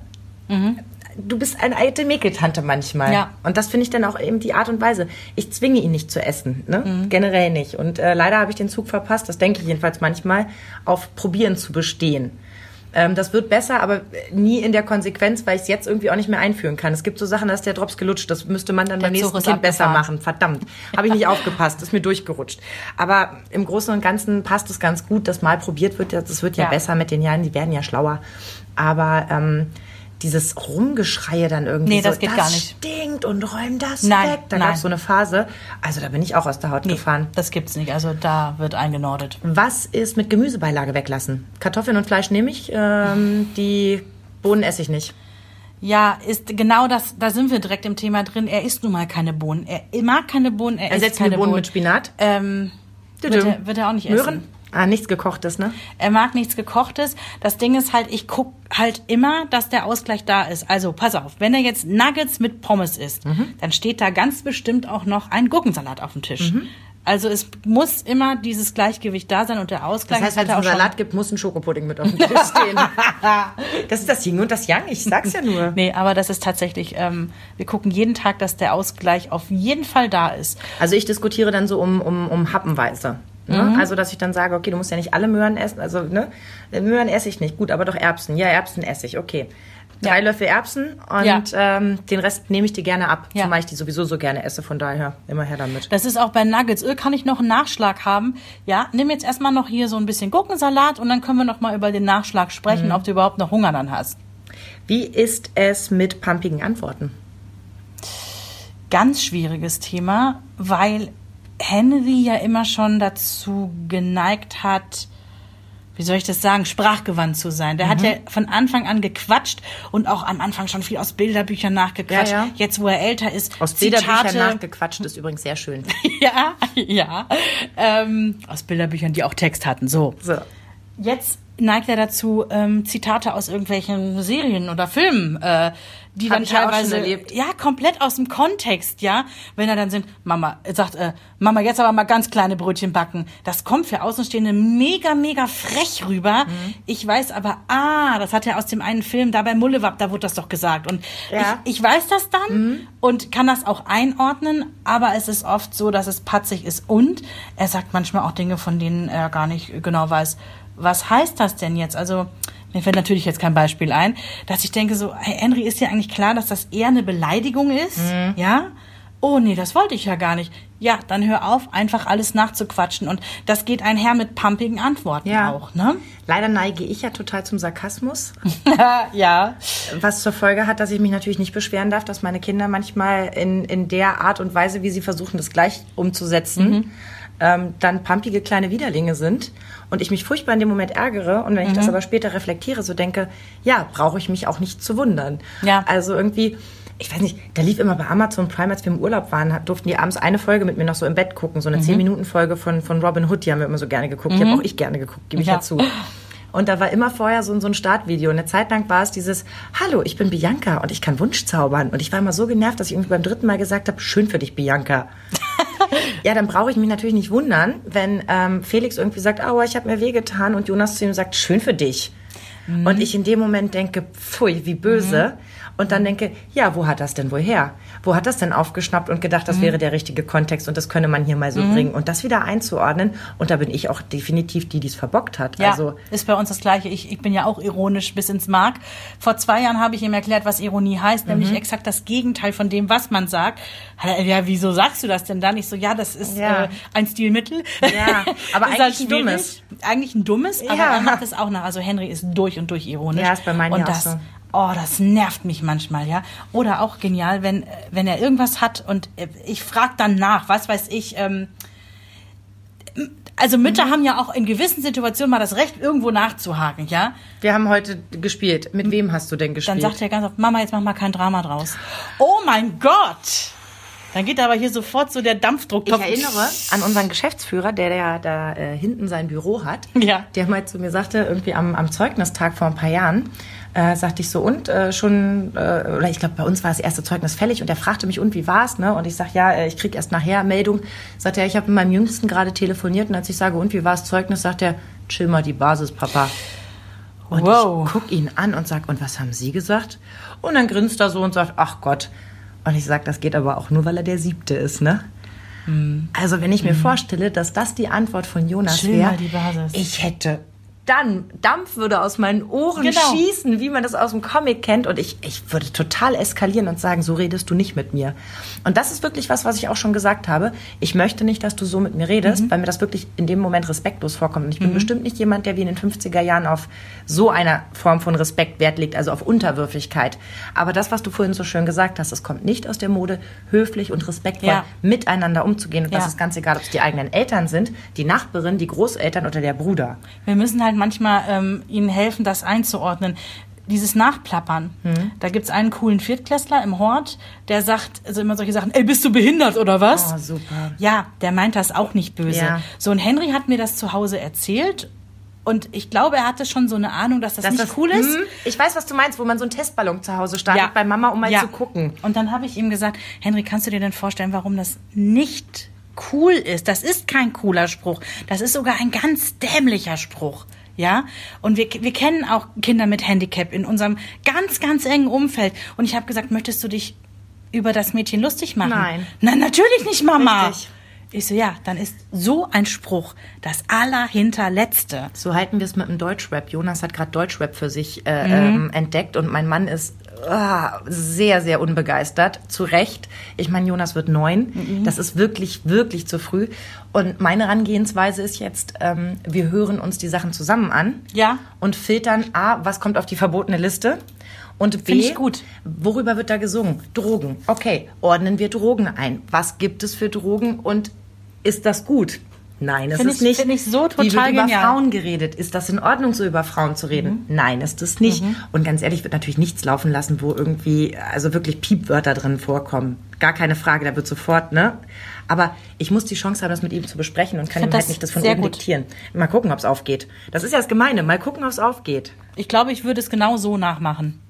[SPEAKER 2] Du bist eine alte Mäkeltante manchmal.
[SPEAKER 1] Ja.
[SPEAKER 2] Und das finde ich dann auch eben die Art und Weise. Ich zwinge ihn nicht zu essen, ne? Generell nicht. Und äh, leider habe ich den Zug verpasst, das denke ich jedenfalls manchmal, auf Probieren zu bestehen. Ähm, das wird besser, aber nie in der Konsequenz, weil ich es jetzt irgendwie auch nicht mehr einführen kann. Es gibt so Sachen, da ist der Drops gelutscht. Das müsste man dann
[SPEAKER 1] Der
[SPEAKER 2] beim
[SPEAKER 1] Zug
[SPEAKER 2] nächsten Kind besser machen. Verdammt. Habe ich nicht aufgepasst. Ist mir durchgerutscht. Aber im Großen und Ganzen passt es ganz gut, dass mal probiert wird. Das wird ja,
[SPEAKER 1] Ja.
[SPEAKER 2] besser mit den Jahren. Die werden ja schlauer. Aber ähm, dieses Rumgeschreie dann irgendwie
[SPEAKER 1] Nee, das
[SPEAKER 2] so,
[SPEAKER 1] geht
[SPEAKER 2] das
[SPEAKER 1] gar nicht.
[SPEAKER 2] stinkt und räum das
[SPEAKER 1] Nein,
[SPEAKER 2] weg. Da gab es so eine Phase. Also da bin ich auch aus der Haut
[SPEAKER 1] Nee,
[SPEAKER 2] gefahren.
[SPEAKER 1] das gibt's nicht. Also da wird eingenordet.
[SPEAKER 2] Was ist mit Gemüsebeilage weglassen? Kartoffeln und Fleisch nehme ich, ähm, die Bohnen esse ich nicht.
[SPEAKER 1] Ja, ist genau das, da sind wir direkt im Thema drin. Er isst nun mal keine Bohnen. Er mag keine Bohnen, er, isst
[SPEAKER 2] Ersetzen
[SPEAKER 1] keine
[SPEAKER 2] wir Bohnen mit Spinat?
[SPEAKER 1] Ähm, wird, er, wird er auch nicht
[SPEAKER 2] Möhren?
[SPEAKER 1] essen.
[SPEAKER 2] Ah, nichts gekochtes, ne?
[SPEAKER 1] Er mag nichts gekochtes. Das Ding ist halt, ich guck halt immer, dass der Ausgleich da ist. Also pass auf, wenn er jetzt Nuggets mit Pommes isst,
[SPEAKER 2] Mhm.
[SPEAKER 1] dann steht da ganz bestimmt auch noch ein Gurkensalat auf dem Tisch.
[SPEAKER 2] Mhm.
[SPEAKER 1] Also es muss immer dieses Gleichgewicht da sein und der Ausgleich
[SPEAKER 2] Das heißt, wenn es einen Salat gibt, muss ein Schokopudding mit auf dem Tisch stehen. das ist das Yin und das Yang, ich sag's ja nur.
[SPEAKER 1] Nee, aber das ist tatsächlich, ähm, wir gucken jeden Tag, dass der Ausgleich auf jeden Fall da ist.
[SPEAKER 2] Also ich diskutiere dann so um, um, um Happenweise. Ne?
[SPEAKER 1] Mhm.
[SPEAKER 2] Also, dass ich dann sage, okay, du musst ja nicht alle Möhren essen. Also, ne? Möhren esse ich nicht. Gut, aber doch Erbsen. Ja, Erbsen esse ich. Okay. Drei
[SPEAKER 1] Ja.
[SPEAKER 2] Löffel Erbsen und
[SPEAKER 1] Ja.
[SPEAKER 2] ähm, den Rest nehme ich dir gerne ab.
[SPEAKER 1] Ja.
[SPEAKER 2] Zumal ich die sowieso so gerne esse. Von daher immer her damit.
[SPEAKER 1] Das ist auch bei Nuggets. Öl kann ich noch einen Nachschlag haben. Ja, nimm jetzt erstmal noch hier so ein bisschen Gurkensalat und dann können wir noch mal über den Nachschlag sprechen,
[SPEAKER 2] Mhm.
[SPEAKER 1] ob du überhaupt noch Hunger dann hast.
[SPEAKER 2] Wie ist es mit pumpigen Antworten?
[SPEAKER 1] Ganz schwieriges Thema, weil Henry ja immer schon dazu geneigt hat, wie soll ich das sagen, sprachgewandt zu sein. Der
[SPEAKER 2] Mhm.
[SPEAKER 1] hat ja von Anfang an gequatscht und auch am Anfang schon viel aus Bilderbüchern nachgequatscht.
[SPEAKER 2] Ja, ja.
[SPEAKER 1] Jetzt, wo er älter ist,
[SPEAKER 2] Aus Bilderbüchern nachgequatscht ist übrigens sehr schön.
[SPEAKER 1] ja, ja. Ähm, aus Bilderbüchern, die auch Text hatten. So.
[SPEAKER 2] So.
[SPEAKER 1] Jetzt neigt er dazu, ähm, Zitate aus irgendwelchen Serien oder Filmen, äh, die
[SPEAKER 2] Hab
[SPEAKER 1] dann
[SPEAKER 2] ja
[SPEAKER 1] teilweise
[SPEAKER 2] erlebt.
[SPEAKER 1] ja komplett aus dem Kontext, ja, wenn er dann sind, Mama sagt, äh, Mama jetzt aber mal ganz kleine Brötchen backen. Das kommt für Außenstehende mega mega frech rüber.
[SPEAKER 2] Mhm.
[SPEAKER 1] Ich weiß aber, ah, das hat er aus dem einen Film, da bei Mullewab, da wurde das doch gesagt und
[SPEAKER 2] Ja. Mhm.
[SPEAKER 1] ich, ich weiß das dann und kann das auch einordnen, aber es ist oft so, dass es patzig ist und er sagt manchmal auch Dinge, von denen er gar nicht genau weiß, was heißt das denn jetzt? Also, mir fällt natürlich jetzt kein Beispiel ein, dass ich denke so, hey, Henry, ist dir eigentlich klar, dass das eher eine Beleidigung ist?
[SPEAKER 2] Mhm.
[SPEAKER 1] Ja? Oh nee, das wollte ich ja gar nicht. Ja, dann hör auf, einfach alles nachzuquatschen. Und das geht einher mit pumpigen Antworten
[SPEAKER 2] Ja.
[SPEAKER 1] auch, ne?
[SPEAKER 2] Leider neige ich ja total zum Sarkasmus.
[SPEAKER 1] ja.
[SPEAKER 2] Was zur Folge hat, dass ich mich natürlich nicht beschweren darf, dass meine Kinder manchmal in, in der Art und Weise, wie sie versuchen, das gleich umzusetzen, ähm, dann pumpige kleine Widerlinge sind und ich mich furchtbar in dem Moment ärgere und wenn ich das aber später reflektiere, so denke, ja, brauche ich mich auch nicht zu wundern.
[SPEAKER 1] Ja.
[SPEAKER 2] Also irgendwie, ich weiß nicht, da lief immer bei Amazon Prime, als wir im Urlaub waren, durften die abends eine Folge mit mir noch so im Bett gucken, so eine 10-Minuten-Folge von, von Robin Hood, die haben wir immer so gerne geguckt. Die habe auch ich gerne geguckt, gebe ich
[SPEAKER 1] Ja.
[SPEAKER 2] ja zu. Und da war immer vorher so, ein- so ein Startvideo. Und eine Zeit lang war es dieses, hallo, ich bin Bianca und ich kann Wunsch zaubern. Und ich war immer so genervt, dass ich irgendwie beim dritten Mal gesagt habe, schön für dich, Bianca. ja, dann brauche ich mich natürlich nicht wundern, wenn ähm, Felix irgendwie sagt, aua, ich habe mir wehgetan und Jonas zu ihm sagt, schön für dich. Und ich in dem Moment denke, pfui, wie böse. Und dann denke, ja, wo hat das denn wohl her? Wo hat das denn aufgeschnappt und gedacht, das wäre der richtige Kontext und das könne man hier mal so bringen und das wieder einzuordnen. Und da bin ich auch definitiv die, die es verbockt hat.
[SPEAKER 1] Ja,
[SPEAKER 2] Also
[SPEAKER 1] ist bei uns das Gleiche. Ich, ich bin ja auch ironisch bis ins Mark. Vor zwei Jahren habe ich ihm erklärt, was Ironie heißt,
[SPEAKER 2] Mhm.
[SPEAKER 1] nämlich exakt das Gegenteil von dem, was man sagt. Ja, wieso sagst du das denn dann? Ich so, ja, das ist
[SPEAKER 2] Ja.
[SPEAKER 1] Äh, ein Stilmittel.
[SPEAKER 2] Ja, aber eigentlich ein
[SPEAKER 1] schwierig.
[SPEAKER 2] dummes.
[SPEAKER 1] Eigentlich ein dummes, aber
[SPEAKER 2] Ja.
[SPEAKER 1] er macht es auch nach. Also Henry ist durch und durch ironisch.
[SPEAKER 2] Ja, ist bei meinen
[SPEAKER 1] Und
[SPEAKER 2] ja auch
[SPEAKER 1] das
[SPEAKER 2] so.
[SPEAKER 1] Oh, das nervt mich manchmal, ja. Oder auch genial, wenn, wenn er irgendwas hat und äh, ich frage dann nach, was weiß ich, ähm, also Mütter haben ja auch in gewissen Situationen mal das Recht, irgendwo nachzuhaken, ja.
[SPEAKER 2] Wir haben heute gespielt. Mit wem hast du denn
[SPEAKER 1] Dann
[SPEAKER 2] gespielt?
[SPEAKER 1] sagt er ganz oft, Mama, jetzt mach mal kein Drama draus. Oh mein Gott! Dann geht aber hier sofort so der Dampfdruck.
[SPEAKER 2] Ich erinnere an unseren Geschäftsführer, der ja da äh, hinten sein Büro hat.
[SPEAKER 1] Ja.
[SPEAKER 2] Der mal zu mir sagte, irgendwie am, am Zeugnistag vor ein paar Jahren, äh, sagte ich so, und äh, schon, äh, oder ich glaube, bei uns war das erste Zeugnis fällig und er fragte mich, und wie war's, ne? Und ich sag, ja, äh, ich krieg erst nachher Meldung. Sagt er, ich habe mit meinem Jüngsten gerade telefoniert und als ich sage, und wie war's Zeugnis, sagt er, chill mal die Basis, Papa. Und
[SPEAKER 1] Wow.
[SPEAKER 2] ich guck ihn an und sag, und was haben Sie gesagt? Und dann grinst er so und sagt, ach Gott. Und ich sag, das geht aber auch nur, weil er der Siebte ist, ne? Also wenn ich mir vorstelle, dass das die Antwort von Jonas wäre,
[SPEAKER 1] mal die Basis.
[SPEAKER 2] ich hätte dann Dampf würde aus meinen Ohren
[SPEAKER 1] Genau.
[SPEAKER 2] schießen, wie man das aus dem Comic kennt und ich, ich würde total eskalieren und sagen, so redest du nicht mit mir. Und das ist wirklich was, was ich auch schon gesagt habe. Ich möchte nicht, dass du so mit mir redest, weil mir das wirklich in dem Moment respektlos vorkommt. Und ich bin bestimmt nicht jemand, der wie in den 50er Jahren auf so einer Form von Respekt Wert legt, also auf Unterwürfigkeit. Aber das, was du vorhin so schön gesagt hast, es kommt nicht aus der Mode, höflich und respektvoll
[SPEAKER 1] Ja.
[SPEAKER 2] miteinander umzugehen. Und das
[SPEAKER 1] Ja.
[SPEAKER 2] ist ganz egal, ob es die eigenen Eltern sind, die Nachbarin, die Großeltern oder der Bruder.
[SPEAKER 1] Wir müssen halt manchmal ähm, ihnen helfen, das einzuordnen. Dieses Nachplappern.
[SPEAKER 2] Mhm.
[SPEAKER 1] Da gibt's einen coolen Viertklässler im Hort, der sagt also immer solche Sachen, ey, bist du behindert oder was?
[SPEAKER 2] Oh, super.
[SPEAKER 1] Ja, der meint das auch nicht böse.
[SPEAKER 2] Ja.
[SPEAKER 1] So, und Henry hat mir das zu Hause erzählt und ich glaube, er hatte schon so eine Ahnung, dass das
[SPEAKER 2] Dass
[SPEAKER 1] nicht
[SPEAKER 2] das-
[SPEAKER 1] cool ist.
[SPEAKER 2] Hm, Ich weiß, was du meinst, wo man so einen Testballon zu Hause startet bei Mama, um mal
[SPEAKER 1] Ja.
[SPEAKER 2] zu gucken.
[SPEAKER 1] Und dann habe ich ihm gesagt, Henry, kannst du dir denn vorstellen, warum das nicht cool ist? Das ist kein cooler Spruch. Das ist sogar ein ganz dämlicher Spruch. Ja, und wir, wir kennen auch Kinder mit Handicap in unserem ganz, ganz engen Umfeld. Und ich habe gesagt, möchtest du dich über das Mädchen lustig machen?
[SPEAKER 2] Nein.
[SPEAKER 1] Nein, natürlich nicht, Mama.
[SPEAKER 2] Richtig.
[SPEAKER 1] Ich so, ja, dann ist so ein Spruch das Allerhinterletzte.
[SPEAKER 2] So halten wir es mit dem Deutschrap. Jonas hat gerade Deutschrap für sich äh,
[SPEAKER 1] Mhm.
[SPEAKER 2] ähm, entdeckt und mein Mann ist ah, sehr, sehr unbegeistert. Zu Recht. Ich meine, Jonas wird neun.
[SPEAKER 1] Mhm.
[SPEAKER 2] Das ist wirklich, wirklich zu früh. Und meine Herangehensweise ist jetzt, ähm, wir hören uns die Sachen zusammen an
[SPEAKER 1] Ja.
[SPEAKER 2] und filtern A, was kommt auf die verbotene Liste und B, worüber wird da gesungen? Drogen. Okay, ordnen wir Drogen ein. Was gibt es für Drogen und ist das gut? Nein, es
[SPEAKER 1] Find
[SPEAKER 2] ist
[SPEAKER 1] ich-
[SPEAKER 2] nicht.
[SPEAKER 1] ich so
[SPEAKER 2] Wie wird
[SPEAKER 1] total
[SPEAKER 2] über
[SPEAKER 1] genial.
[SPEAKER 2] Frauen geredet? Ist das in Ordnung, so über Frauen zu reden? Nein, ist es nicht. Und ganz ehrlich, wird natürlich nichts laufen lassen, wo irgendwie, also wirklich Piepwörter drin vorkommen. Gar keine Frage, da wird sofort, ne? Aber ich muss die Chance haben, das mit ihm zu besprechen und kann ihm halt
[SPEAKER 1] das
[SPEAKER 2] nicht das von oben diktieren. Mal gucken, ob es aufgeht. Das ist ja das Gemeine. Mal gucken, ob es aufgeht.
[SPEAKER 1] Ich glaube, ich würde es genau so nachmachen.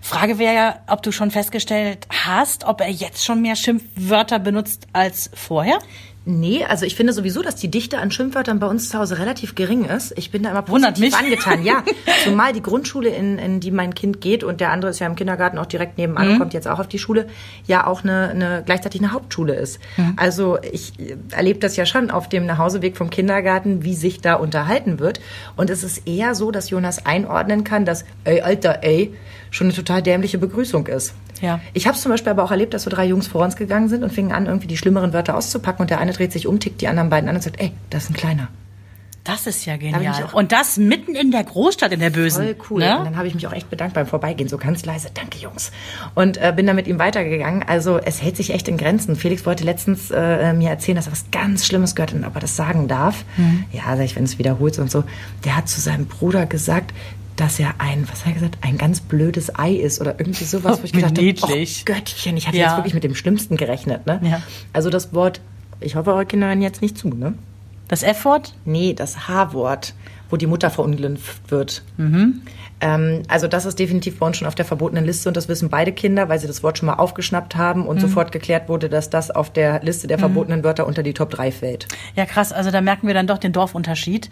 [SPEAKER 1] Frage wäre ja, ob du schon festgestellt hast, ob er jetzt schon mehr Schimpfwörter benutzt als vorher.
[SPEAKER 2] Nee, also ich finde sowieso, dass die Dichte an Schimpfwörtern bei uns zu Hause relativ gering ist. Ich bin da immer
[SPEAKER 1] Wundert
[SPEAKER 2] positiv
[SPEAKER 1] mich.
[SPEAKER 2] angetan. Ja, zumal die Grundschule, in, in die mein Kind geht und der andere ist ja im Kindergarten auch direkt nebenan
[SPEAKER 1] Mhm.
[SPEAKER 2] und kommt jetzt auch auf die Schule, ja auch eine, eine gleichzeitig eine Hauptschule ist.
[SPEAKER 1] Mhm.
[SPEAKER 2] Also ich erlebe das ja schon auf dem Nachhauseweg vom Kindergarten, wie sich da unterhalten wird. Und es ist eher so, dass Jonas einordnen kann, dass ey, Alter, ey, schon eine total dämliche Begrüßung ist.
[SPEAKER 1] Ja.
[SPEAKER 2] Ich habe zum Beispiel aber auch erlebt, dass so drei Jungs vor uns gegangen sind und fingen an, irgendwie die schlimmeren Wörter auszupacken und der eine dreht sich um, tickt die anderen beiden an und sagt, ey, das ist ein kleiner.
[SPEAKER 1] Das ist ja genial.
[SPEAKER 2] auch-
[SPEAKER 1] Und das mitten in der Großstadt, in der Bösen.
[SPEAKER 2] Voll cool.
[SPEAKER 1] Ne?
[SPEAKER 2] Und dann habe ich mich auch echt bedankt beim Vorbeigehen, so ganz leise, danke Jungs. Und äh, bin dann mit ihm weitergegangen. Also es hält sich echt in Grenzen. Felix wollte letztens äh, mir erzählen, dass er was ganz Schlimmes gehört hat und ob er das sagen darf.
[SPEAKER 1] Mhm.
[SPEAKER 2] Ja, sag ich, wenn es wiederholt und so. Der hat zu seinem Bruder gesagt, dass er ein, was hat er gesagt, ein ganz blödes Ei ist oder irgendwie sowas, wo ich gedacht habe, oh Göttchen, ich hatte
[SPEAKER 1] Ja.
[SPEAKER 2] jetzt wirklich mit dem Schlimmsten gerechnet. Ne?
[SPEAKER 1] Ja.
[SPEAKER 2] Also das Wort, ich hoffe, eure Kinder hören jetzt nicht zu, ne?
[SPEAKER 1] Das F-Wort?
[SPEAKER 2] Nee, das H-Wort, wo die Mutter verunglimpft wird. Ähm, also das ist definitiv bei uns schon auf der verbotenen Liste und das wissen beide Kinder, weil sie das Wort schon mal aufgeschnappt haben und sofort geklärt wurde, dass das auf der Liste der verbotenen Wörter unter die Top 3 fällt.
[SPEAKER 1] Ja, krass. Also da merken wir dann doch den Dorfunterschied.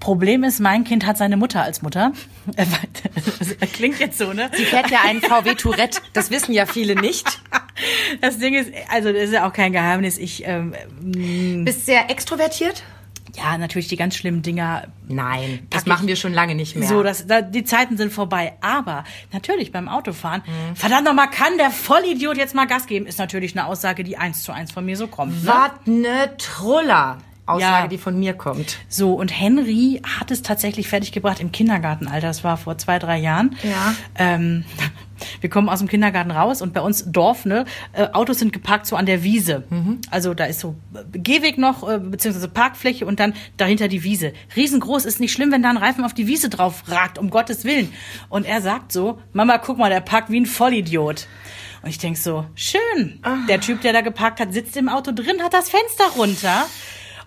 [SPEAKER 1] Problem ist, mein Kind hat seine Mutter als Mutter. Das klingt jetzt so, ne?
[SPEAKER 2] Sie fährt ja einen VW Tourette, das wissen ja viele nicht.
[SPEAKER 1] Das Ding ist, also das ist ja auch kein Geheimnis. Ich, ähm,
[SPEAKER 2] Bist sehr extrovertiert?
[SPEAKER 1] ja, natürlich die ganz schlimmen Dinger
[SPEAKER 2] Nein, das machen wir schon lange nicht mehr.
[SPEAKER 1] So, das, da, die Zeiten sind vorbei. Aber natürlich beim Autofahren, verdammt nochmal, kann der Vollidiot jetzt mal Gas geben? Ist natürlich eine Aussage, die eins zu eins von mir so kommt. Ne?
[SPEAKER 2] Was ne Truller. Aussage,
[SPEAKER 1] Ja.
[SPEAKER 2] die von mir kommt.
[SPEAKER 1] So, und Henry hat es tatsächlich fertiggebracht im Kindergartenalter. Das war vor zwei, drei Jahren.
[SPEAKER 2] Ja.
[SPEAKER 1] Ähm, wir kommen aus dem Kindergarten raus und bei uns Dorf, ne, äh, Autos sind geparkt so an der Wiese. Also da ist so Gehweg noch, äh, beziehungsweise Parkfläche und dann dahinter die Wiese. Riesengroß, ist nicht schlimm, wenn da ein Reifen auf die Wiese drauf ragt, um Gottes Willen. Und er sagt so, Mama, guck mal, der parkt wie ein Vollidiot. Und ich denk so, schön. Der Typ, der da geparkt hat, sitzt im Auto drin, hat das Fenster runter.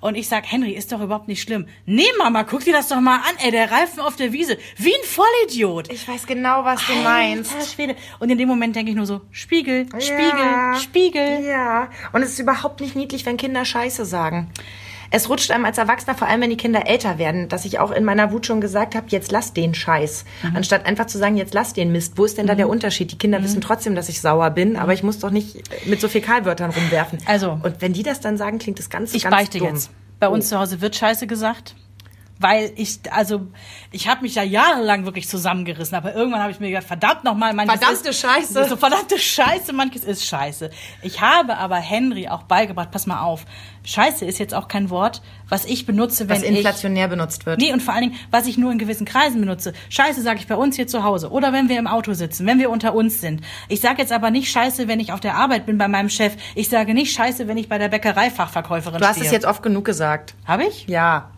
[SPEAKER 1] Und ich sag, Henry, ist doch überhaupt nicht schlimm. Nee, Mama, guck dir das doch mal an, ey, der Reifen auf der Wiese. Wie ein Vollidiot.
[SPEAKER 2] Ich weiß genau, was du meinst.
[SPEAKER 1] Alter Schwede. Und in dem Moment denke ich nur so, Spiegel, Spiegel,
[SPEAKER 2] Ja.
[SPEAKER 1] Spiegel.
[SPEAKER 2] Ja, und es ist überhaupt nicht niedlich, wenn Kinder Scheiße sagen. Es rutscht einem als Erwachsener, vor allem wenn die Kinder älter werden, dass ich auch in meiner Wut schon gesagt habe, jetzt lass den Scheiß.
[SPEAKER 1] Mhm.
[SPEAKER 2] Anstatt einfach zu sagen, jetzt lass den Mist. Wo ist denn da der Unterschied? Die Kinder
[SPEAKER 1] Mhm.
[SPEAKER 2] wissen trotzdem, dass ich sauer bin, aber ich muss doch nicht mit so Fäkalwörtern rumwerfen.
[SPEAKER 1] Also.
[SPEAKER 2] Und wenn die das dann sagen, klingt das ganz,
[SPEAKER 1] Ich
[SPEAKER 2] ganz
[SPEAKER 1] beichte
[SPEAKER 2] dumm.
[SPEAKER 1] jetzt. Bei uns zu Hause wird Scheiße gesagt. Weil ich, also, ich habe mich ja jahrelang wirklich zusammengerissen, aber irgendwann habe ich mir gedacht, verdammt nochmal, manches
[SPEAKER 2] Verdammte
[SPEAKER 1] ist,
[SPEAKER 2] Scheiße.
[SPEAKER 1] So verdammte Scheiße, manches ist Scheiße. Ich habe aber Henry auch beigebracht, pass mal auf, Scheiße ist jetzt auch kein Wort, was ich benutze, wenn
[SPEAKER 2] Was
[SPEAKER 1] ich...
[SPEAKER 2] inflationär benutzt wird.
[SPEAKER 1] Nee, und vor allen Dingen, was ich nur in gewissen Kreisen benutze. Scheiße sage ich bei uns hier zu Hause oder wenn wir im Auto sitzen, wenn wir unter uns sind. Ich sage jetzt aber nicht Scheiße, wenn ich auf der Arbeit bin bei meinem Chef. Ich sage nicht Scheiße, wenn ich bei der Bäckereifachverkäuferin
[SPEAKER 2] Du hast
[SPEAKER 1] stehe.
[SPEAKER 2] es jetzt oft genug gesagt.
[SPEAKER 1] Habe ich?
[SPEAKER 2] Ja.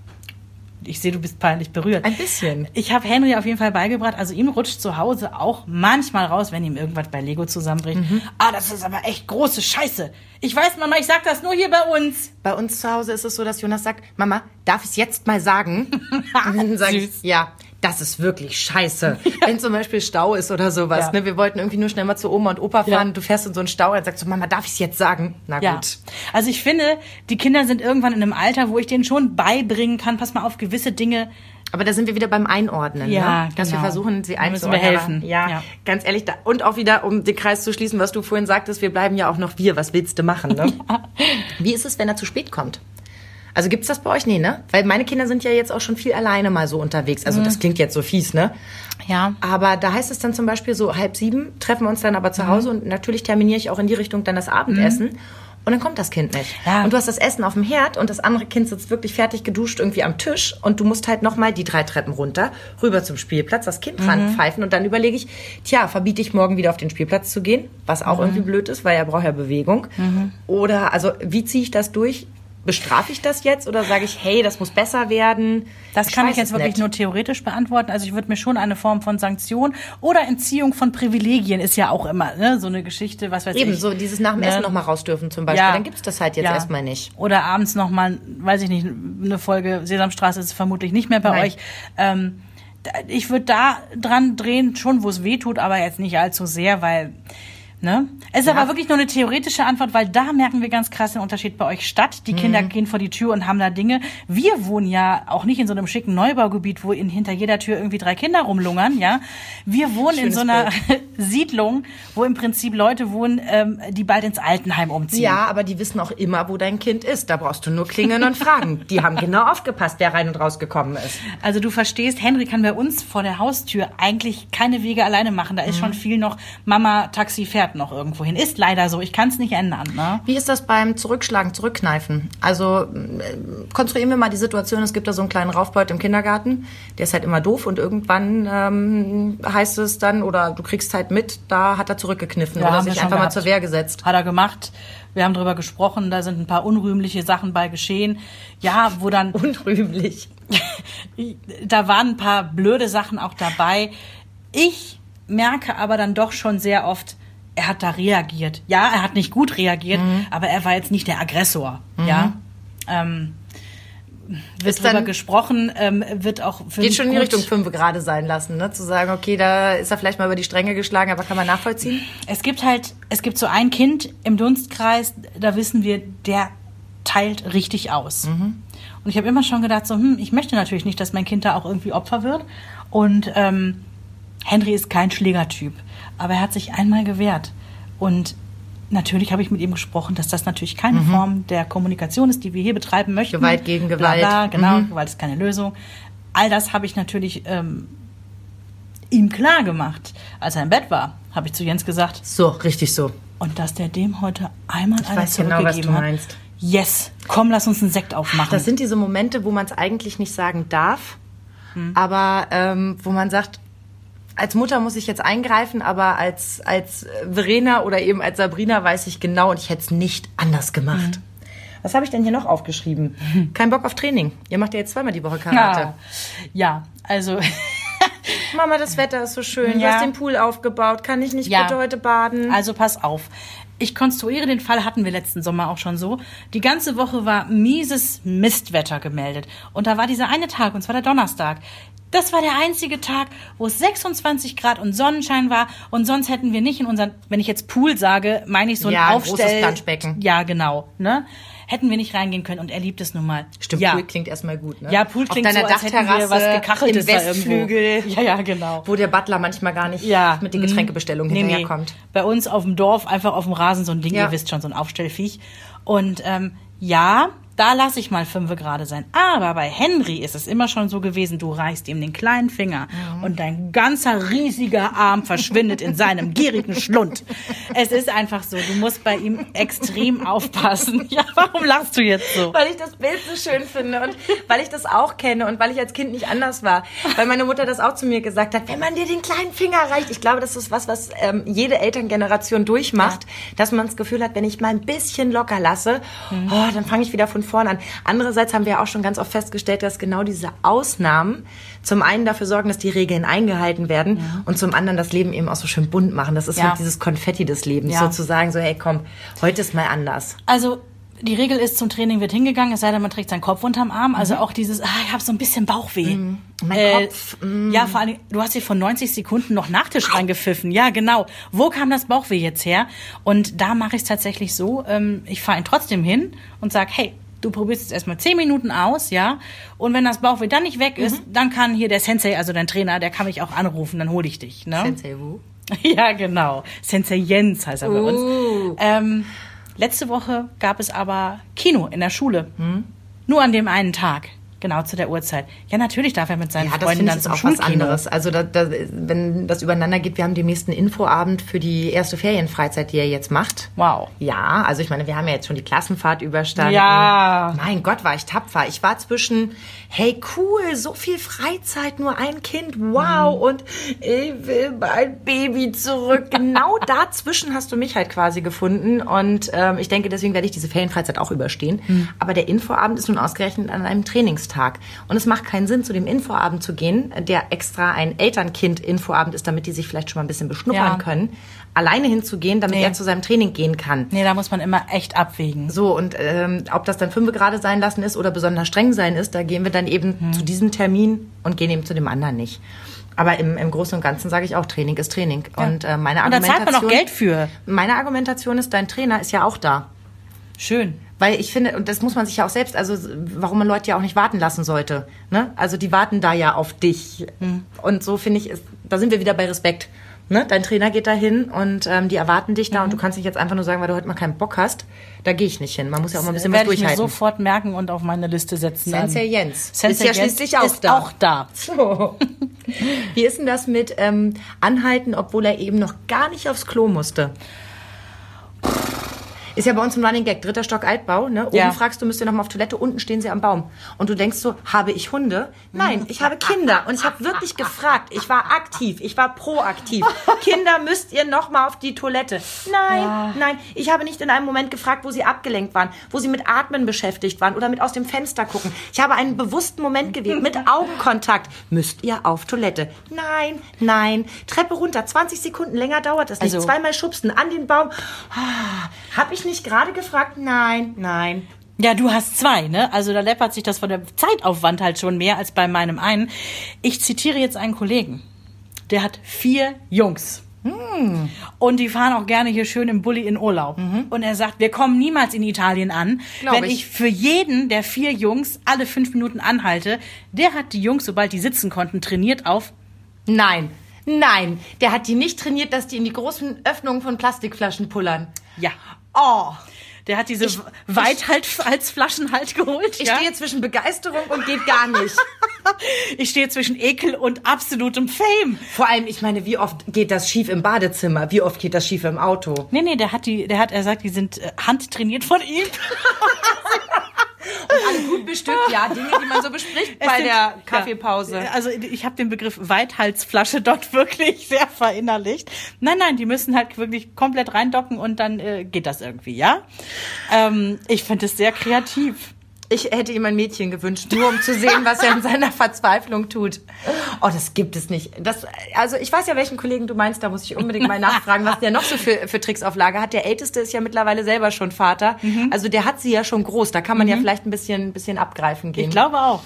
[SPEAKER 1] Ich sehe, du bist peinlich berührt.
[SPEAKER 2] Ein bisschen.
[SPEAKER 1] Ich habe Henry auf jeden Fall beigebracht, also ihm rutscht zu Hause auch manchmal raus, wenn ihm irgendwas bei Lego zusammenbricht.
[SPEAKER 2] Mhm.
[SPEAKER 1] Ah, das ist aber echt große Scheiße. Ich weiß, Mama, ich sag das nur hier bei uns.
[SPEAKER 2] Bei uns zu Hause ist es so, dass Jonas sagt, Mama, darf ich es jetzt mal sagen? Und dann sage ich, ja, das ist wirklich scheiße. Wenn zum Beispiel Stau ist oder sowas.
[SPEAKER 1] Ja.
[SPEAKER 2] Ne? Wir wollten irgendwie nur schnell mal zu Oma und Opa
[SPEAKER 1] Ja.
[SPEAKER 2] fahren. Du fährst in so einen Stau und sagst so, Mama, darf ich es jetzt sagen? Na
[SPEAKER 1] Ja.
[SPEAKER 2] gut.
[SPEAKER 1] Also ich finde, die Kinder sind irgendwann in einem Alter, wo ich denen schon beibringen kann, pass mal auf gewisse Dinge.
[SPEAKER 2] Aber da sind wir wieder beim Einordnen.
[SPEAKER 1] Ja,
[SPEAKER 2] ne? Dass wir
[SPEAKER 1] genau.
[SPEAKER 2] versuchen, sie
[SPEAKER 1] Da müssen
[SPEAKER 2] einzuordnen.
[SPEAKER 1] wir helfen.
[SPEAKER 2] Ja,
[SPEAKER 1] Ja.
[SPEAKER 2] ganz ehrlich. Da, und auch wieder, um den Kreis zu schließen, was du vorhin sagtest, wir bleiben ja auch noch wir. Was willst du machen? Ne? Wie ist es, wenn er zu spät kommt? Also gibt's das bei euch? Nee, ne? Weil meine Kinder sind ja jetzt auch schon viel alleine mal so unterwegs. Also
[SPEAKER 1] Mhm.
[SPEAKER 2] das klingt jetzt so fies, ne?
[SPEAKER 1] Ja.
[SPEAKER 2] Aber da heißt es dann zum Beispiel so halb sieben, treffen wir uns dann aber
[SPEAKER 1] Mhm.
[SPEAKER 2] zu Hause und natürlich terminiere ich auch in die Richtung dann das Abendessen. Und dann kommt das Kind nicht.
[SPEAKER 1] Ja.
[SPEAKER 2] Und du hast das Essen auf dem Herd und das andere Kind sitzt wirklich fertig geduscht irgendwie am Tisch und du musst halt nochmal die drei Treppen runter, rüber zum Spielplatz, das Kind
[SPEAKER 1] Mhm.
[SPEAKER 2] ranpfeifen und dann überlege ich, tja, verbiete ich morgen wieder auf den Spielplatz zu gehen, was auch
[SPEAKER 1] Mhm.
[SPEAKER 2] irgendwie blöd ist, weil er braucht ja Bewegung. Oder, also, wie ziehe ich das durch? Bestrafe ich das jetzt oder sage ich, hey, das muss besser werden?
[SPEAKER 1] Das kann
[SPEAKER 2] weiß
[SPEAKER 1] ich jetzt wirklich
[SPEAKER 2] nicht.
[SPEAKER 1] nur theoretisch beantworten. Also ich würde mir schon eine Form von Sanktion oder Entziehung von Privilegien ist ja auch immer ne? so eine Geschichte, was weiß
[SPEAKER 2] Eben,
[SPEAKER 1] ich.
[SPEAKER 2] so dieses nach dem
[SPEAKER 1] Ne?
[SPEAKER 2] Essen noch mal raus dürfen zum Beispiel.
[SPEAKER 1] Ja.
[SPEAKER 2] Dann gibt's das halt jetzt
[SPEAKER 1] Ja.
[SPEAKER 2] erstmal nicht.
[SPEAKER 1] Oder abends noch mal, weiß ich nicht, eine Folge Sesamstraße ist vermutlich nicht mehr bei
[SPEAKER 2] Nein.
[SPEAKER 1] euch. Ähm, ich würde da dran drehen, schon wo es weh tut, aber jetzt nicht allzu sehr, weil Ne? Es ist
[SPEAKER 2] Ja.
[SPEAKER 1] aber wirklich nur eine theoretische Antwort, weil da merken wir ganz krass den Unterschied bei euch statt. Die
[SPEAKER 2] Mhm.
[SPEAKER 1] Kinder gehen vor die Tür und haben da Dinge. Wir wohnen ja auch nicht in so einem schicken Neubaugebiet, wo in, hinter jeder Tür irgendwie drei Kinder rumlungern, ja. Wir wohnen in
[SPEAKER 2] Schönes
[SPEAKER 1] so einer Siedlung, wo im Prinzip Leute wohnen, ähm, die bald ins Altenheim umziehen.
[SPEAKER 2] Ja, aber die wissen auch immer, wo dein Kind ist. Da brauchst du nur klingeln und fragen. Die haben genau aufgepasst, wer rein und rausgekommen ist.
[SPEAKER 1] Also du verstehst, Henry kann bei uns vor der Haustür eigentlich keine Wege alleine machen. Da ist
[SPEAKER 2] Mhm.
[SPEAKER 1] schon viel noch, Mama, Taxi fährt noch irgendwo hin. Ist leider so, ich kann es nicht ändern. Ne?
[SPEAKER 2] Wie ist das beim Zurückschlagen, Zurückkneifen? Also äh, konstruieren wir mal die Situation, es gibt da so einen kleinen Raufbeut im Kindergarten, der ist halt immer doof und irgendwann ähm, heißt es dann, oder du kriegst halt mit, da hat er zurückgekniffen
[SPEAKER 1] Ja,
[SPEAKER 2] oder sich einfach mal
[SPEAKER 1] gehabt.
[SPEAKER 2] zur Wehr gesetzt.
[SPEAKER 1] Hat er gemacht. Wir haben drüber gesprochen, da sind ein paar unrühmliche Sachen bei geschehen. Ja, wo dann
[SPEAKER 2] Unrühmlich.
[SPEAKER 1] da waren ein paar blöde Sachen auch dabei. Ich merke aber dann doch schon sehr oft, er hat da reagiert. Ja, er hat nicht gut reagiert,
[SPEAKER 2] Mhm.
[SPEAKER 1] aber er war jetzt nicht der Aggressor. Ja. Ähm, wird
[SPEAKER 2] Ist
[SPEAKER 1] drüber
[SPEAKER 2] dann-
[SPEAKER 1] gesprochen, ähm, wird auch für
[SPEAKER 2] Geht schon in die Richtung fünf gerade sein lassen, ne? Zu sagen, okay, da ist er vielleicht mal über die Stränge geschlagen, aber kann man nachvollziehen?
[SPEAKER 1] Es gibt halt, es gibt so ein Kind im Dunstkreis, da wissen wir, der teilt richtig aus. Und ich habe immer schon gedacht, so, hm, ich möchte natürlich nicht, dass mein Kind da auch irgendwie Opfer wird. Und ähm, Henry ist kein Schlägertyp, aber er hat sich einmal gewehrt. Und natürlich habe ich mit ihm gesprochen, dass das natürlich keine Form der Kommunikation ist, die wir hier betreiben möchten.
[SPEAKER 2] Gewalt gegen Gewalt.
[SPEAKER 1] bla, genau,
[SPEAKER 2] Mhm.
[SPEAKER 1] Gewalt ist keine Lösung. All das habe ich natürlich ähm, ihm klar gemacht. Als er im Bett war, habe ich zu Jens gesagt,
[SPEAKER 2] So, richtig so.
[SPEAKER 1] und dass der dem heute einmal
[SPEAKER 2] Ich
[SPEAKER 1] eine
[SPEAKER 2] weiß genau, was
[SPEAKER 1] zurückgegeben
[SPEAKER 2] du
[SPEAKER 1] hat.
[SPEAKER 2] meinst.
[SPEAKER 1] yes, komm, lass uns einen Sekt aufmachen.
[SPEAKER 2] Das sind diese Momente, wo man es eigentlich nicht sagen darf, aber ähm, wo man sagt, als Mutter muss ich jetzt eingreifen, aber als, als Verena oder eben als Sabrina weiß ich genau und ich hätte es nicht anders gemacht. Was habe ich denn hier noch aufgeschrieben? Kein Bock auf Training. Ihr macht ja jetzt zweimal die Woche Karate.
[SPEAKER 1] ja. ja, also
[SPEAKER 2] Mama, das Wetter ist so schön. Du
[SPEAKER 1] Ja.
[SPEAKER 2] hast den Pool aufgebaut. Kann ich nicht
[SPEAKER 1] Ja.
[SPEAKER 2] bitte heute baden?
[SPEAKER 1] Also pass auf. Ich konstruiere den Fall, hatten wir letzten Sommer auch schon so. Die ganze Woche war mieses Mistwetter gemeldet. Und da war dieser eine Tag, und zwar der Donnerstag. Das war der einzige Tag, wo es 26 Grad und Sonnenschein war. Und sonst hätten wir nicht in unseren, wenn ich jetzt Pool sage, meine ich so ein
[SPEAKER 2] Ja, ein
[SPEAKER 1] Aufstell...
[SPEAKER 2] großes Planschbecken.
[SPEAKER 1] Ja, genau. Ne? Hätten wir nicht reingehen können. Und er liebt es nun mal.
[SPEAKER 2] Stimmt,
[SPEAKER 1] ja.
[SPEAKER 2] Pool klingt erstmal gut, ne?
[SPEAKER 1] Ja, Pool klingt
[SPEAKER 2] Auf deiner
[SPEAKER 1] so, als hätten wir
[SPEAKER 2] Dachterrasse,
[SPEAKER 1] was gekacheltes
[SPEAKER 2] im. Westflügel,
[SPEAKER 1] Ja, ja, genau.
[SPEAKER 2] wo der Butler manchmal gar nicht
[SPEAKER 1] ja.
[SPEAKER 2] mit den
[SPEAKER 1] mhm.
[SPEAKER 2] Getränkebestellungen
[SPEAKER 1] Nee, nee.
[SPEAKER 2] hinterherkommt.
[SPEAKER 1] Bei uns auf dem Dorf, einfach auf dem Rasen, so ein Ding,
[SPEAKER 2] Ja.
[SPEAKER 1] ihr wisst schon, so ein Aufstellviech. Und ähm, ja, da lasse ich mal fünfe gerade sein. Aber bei Henry ist es immer schon so gewesen, du reichst ihm den kleinen Finger
[SPEAKER 2] Mhm.
[SPEAKER 1] und dein ganzer riesiger Arm verschwindet in seinem gierigen Schlund. Es ist einfach so, du musst bei ihm extrem aufpassen. Ja, warum lachst du jetzt so?
[SPEAKER 2] Weil ich das Bild so schön finde und weil ich das auch kenne und weil ich als Kind nicht anders war. Weil meine Mutter das auch zu mir gesagt hat, wenn man dir den kleinen Finger reicht. Ich glaube, das ist was, was ähm, jede Elterngeneration durchmacht, dass man das Gefühl hat, wenn ich mal ein bisschen locker lasse, oh, dann fange ich wieder von vorn an. Andererseits haben wir auch schon ganz oft festgestellt, dass genau diese Ausnahmen zum einen dafür sorgen, dass die Regeln eingehalten werden und zum anderen das Leben eben auch so schön bunt machen. Das ist
[SPEAKER 1] Ja.
[SPEAKER 2] halt dieses Konfetti des Lebens,
[SPEAKER 1] Ja.
[SPEAKER 2] sozusagen so, hey komm, heute ist mal anders.
[SPEAKER 1] Also die Regel ist, zum Training wird hingegangen, es sei denn, man trägt seinen Kopf unterm Arm. Also auch dieses, ah, ich habe so ein bisschen Bauchweh.
[SPEAKER 2] Mhm. Mein Kopf, mm.
[SPEAKER 1] Ja, vor allem, du hast dir von 90 Sekunden noch Nachtisch reingepfiffen. Ja, genau. Wo kam das Bauchweh jetzt her? Und da mache ich es tatsächlich so, ähm, ich fahre ihn trotzdem hin und sag, hey, du probierst jetzt erstmal 10 Minuten aus, ja. Und wenn das Bauchweh dann nicht weg
[SPEAKER 2] Mhm.
[SPEAKER 1] ist, dann kann hier der Sensei, also dein Trainer, der kann mich auch anrufen, dann hole ich dich. Ne?
[SPEAKER 2] Sensei Wu.
[SPEAKER 1] Ja, genau. Sensei Jens heißt er bei uns.
[SPEAKER 2] Uh.
[SPEAKER 1] Ähm, letzte Woche gab es aber Kino in der Schule. Nur an dem einen Tag. Genau zu der Uhrzeit. Ja, natürlich darf er mit seinen
[SPEAKER 2] Ja,
[SPEAKER 1] Freunden dann
[SPEAKER 2] ist
[SPEAKER 1] zum
[SPEAKER 2] auch was
[SPEAKER 1] Schulkino.
[SPEAKER 2] anderes. Also da, da, wenn das übereinander geht, wir haben den nächsten Infoabend für die erste Ferienfreizeit, die er jetzt macht.
[SPEAKER 1] Wow.
[SPEAKER 2] Ja, also ich meine, wir haben ja jetzt schon die Klassenfahrt überstanden.
[SPEAKER 1] Ja.
[SPEAKER 2] Mein Gott, war ich tapfer. Ich war zwischen, hey cool, so viel Freizeit, nur ein Kind, wow,
[SPEAKER 1] Mhm.
[SPEAKER 2] und ich will mein Baby zurück. Genau dazwischen hast du mich halt quasi gefunden. Und ähm, ich denke, deswegen werde ich diese Ferienfreizeit auch überstehen.
[SPEAKER 1] Mhm.
[SPEAKER 2] Aber der Infoabend ist nun ausgerechnet an einem Trainingstag. Und es macht keinen Sinn, zu dem Infoabend zu gehen, der extra ein Elternkind-Infoabend ist, damit die sich vielleicht schon mal ein bisschen beschnuppern
[SPEAKER 1] Ja.
[SPEAKER 2] können, alleine hinzugehen, damit
[SPEAKER 1] Nee.
[SPEAKER 2] er zu seinem Training gehen kann.
[SPEAKER 1] Nee, da muss man immer echt abwägen.
[SPEAKER 2] So, und ähm, ob das dann fünf gerade sein lassen ist oder besonders streng sein ist, da gehen wir dann eben
[SPEAKER 1] Hm.
[SPEAKER 2] zu diesem Termin und gehen eben zu dem anderen nicht. Aber im, im Großen und Ganzen sage ich auch, Training ist Training. Und äh, meine
[SPEAKER 1] Und da
[SPEAKER 2] Argumentation...
[SPEAKER 1] zahlt man auch Geld für.
[SPEAKER 2] Meine Argumentation ist, dein Trainer ist ja auch da.
[SPEAKER 1] Schön.
[SPEAKER 2] Weil ich finde, und das muss man sich ja auch selbst, also warum man Leute ja auch nicht warten lassen sollte. Ne? Also die warten da ja auf dich.
[SPEAKER 1] Hm.
[SPEAKER 2] Und so finde ich, ist, da sind wir wieder bei Respekt. Ne? Dein Trainer geht da hin und ähm, die erwarten dich da
[SPEAKER 1] Mhm.
[SPEAKER 2] und du kannst nicht jetzt einfach nur sagen, weil du heute mal keinen Bock hast, da gehe ich nicht hin. Man muss ja auch mal ein bisschen was
[SPEAKER 1] Werde ich mir
[SPEAKER 2] durchhalten.
[SPEAKER 1] sofort merken und auf meine Liste setzen.
[SPEAKER 2] Sensei. Jens.
[SPEAKER 1] Sensei
[SPEAKER 2] ist ja
[SPEAKER 1] Jens
[SPEAKER 2] schließlich auch
[SPEAKER 1] ist
[SPEAKER 2] da.
[SPEAKER 1] auch da.
[SPEAKER 2] So. Wie ist denn das mit ähm, Anhalten, obwohl er eben noch gar nicht aufs Klo musste? Ist ja bei uns im Running Gag, dritter Stock Altbau. Ne? Oben
[SPEAKER 1] Ja.
[SPEAKER 2] fragst du, müsst ihr noch mal auf Toilette, unten stehen sie am Baum. Und du denkst so, habe ich Hunde? Nein, ich habe Kinder. Und ich habe wirklich gefragt. Ich war aktiv, ich war proaktiv. Kinder, müsst ihr noch mal auf die Toilette? Nein, nein. Ich habe nicht in einem Moment gefragt, wo sie abgelenkt waren, wo sie mit Atmen beschäftigt waren oder mit aus dem Fenster gucken. Ich habe einen bewussten Moment gewählt, mit Augenkontakt. Müsst ihr auf Toilette? Nein, nein. Treppe runter, 20 Sekunden länger dauert das nicht.
[SPEAKER 1] Also-
[SPEAKER 2] Zweimal schubsen an den Baum. Ah, Hab ich nicht gerade gefragt? Nein, nein.
[SPEAKER 1] Ja, du hast zwei, ne? Also da läppert sich das von der Zeitaufwand halt schon mehr als bei meinem einen. Ich zitiere jetzt einen Kollegen. Der hat vier Jungs. Und die fahren auch gerne hier schön im Bulli in Urlaub. Und er sagt, wir kommen niemals in Italien an,
[SPEAKER 2] Glaub
[SPEAKER 1] wenn
[SPEAKER 2] ich.
[SPEAKER 1] ich für jeden der vier Jungs alle fünf Minuten anhalte. Der hat die Jungs, sobald die sitzen konnten, trainiert auf.
[SPEAKER 2] Nein, nein. Der hat die nicht trainiert, dass die in die großen Öffnungen von Plastikflaschen pullern.
[SPEAKER 1] Ja.
[SPEAKER 2] Oh.
[SPEAKER 1] Der hat diese Weithaltsflaschen halt geholt.
[SPEAKER 2] Ich
[SPEAKER 1] ja?
[SPEAKER 2] stehe zwischen Begeisterung und geht gar nicht.
[SPEAKER 1] ich stehe zwischen Ekel und absolutem Fame.
[SPEAKER 2] Vor allem, ich meine, wie oft geht das schief im Badezimmer? Wie oft geht das schief im Auto?
[SPEAKER 1] Nee, nee, der hat die, der hat, er sagt, die sind äh, handtrainiert von ihm.
[SPEAKER 2] Und alle gut bestückt, ja, Dinge, die man so bespricht
[SPEAKER 1] Es
[SPEAKER 2] bei
[SPEAKER 1] sind-
[SPEAKER 2] der Kaffeepause.
[SPEAKER 1] Ja, also ich habe den Begriff Weithalsflasche dort wirklich sehr verinnerlicht. Nein, nein, die müssen halt wirklich komplett reindocken und dann äh, geht das irgendwie, ja? Ähm, ich finde es sehr kreativ.
[SPEAKER 2] Ich hätte ihm ein Mädchen gewünscht, nur um zu sehen, was er in seiner Verzweiflung tut. Oh, das gibt es nicht. Das, also ich weiß ja, welchen Kollegen du meinst, da muss ich unbedingt mal nachfragen, was der noch so für, für Tricks auf Lager hat. Der Älteste ist ja mittlerweile selber schon Vater. Also der hat sie ja schon groß. Da kann man ja vielleicht ein bisschen, bisschen abgreifen gehen.
[SPEAKER 1] Ich glaube auch.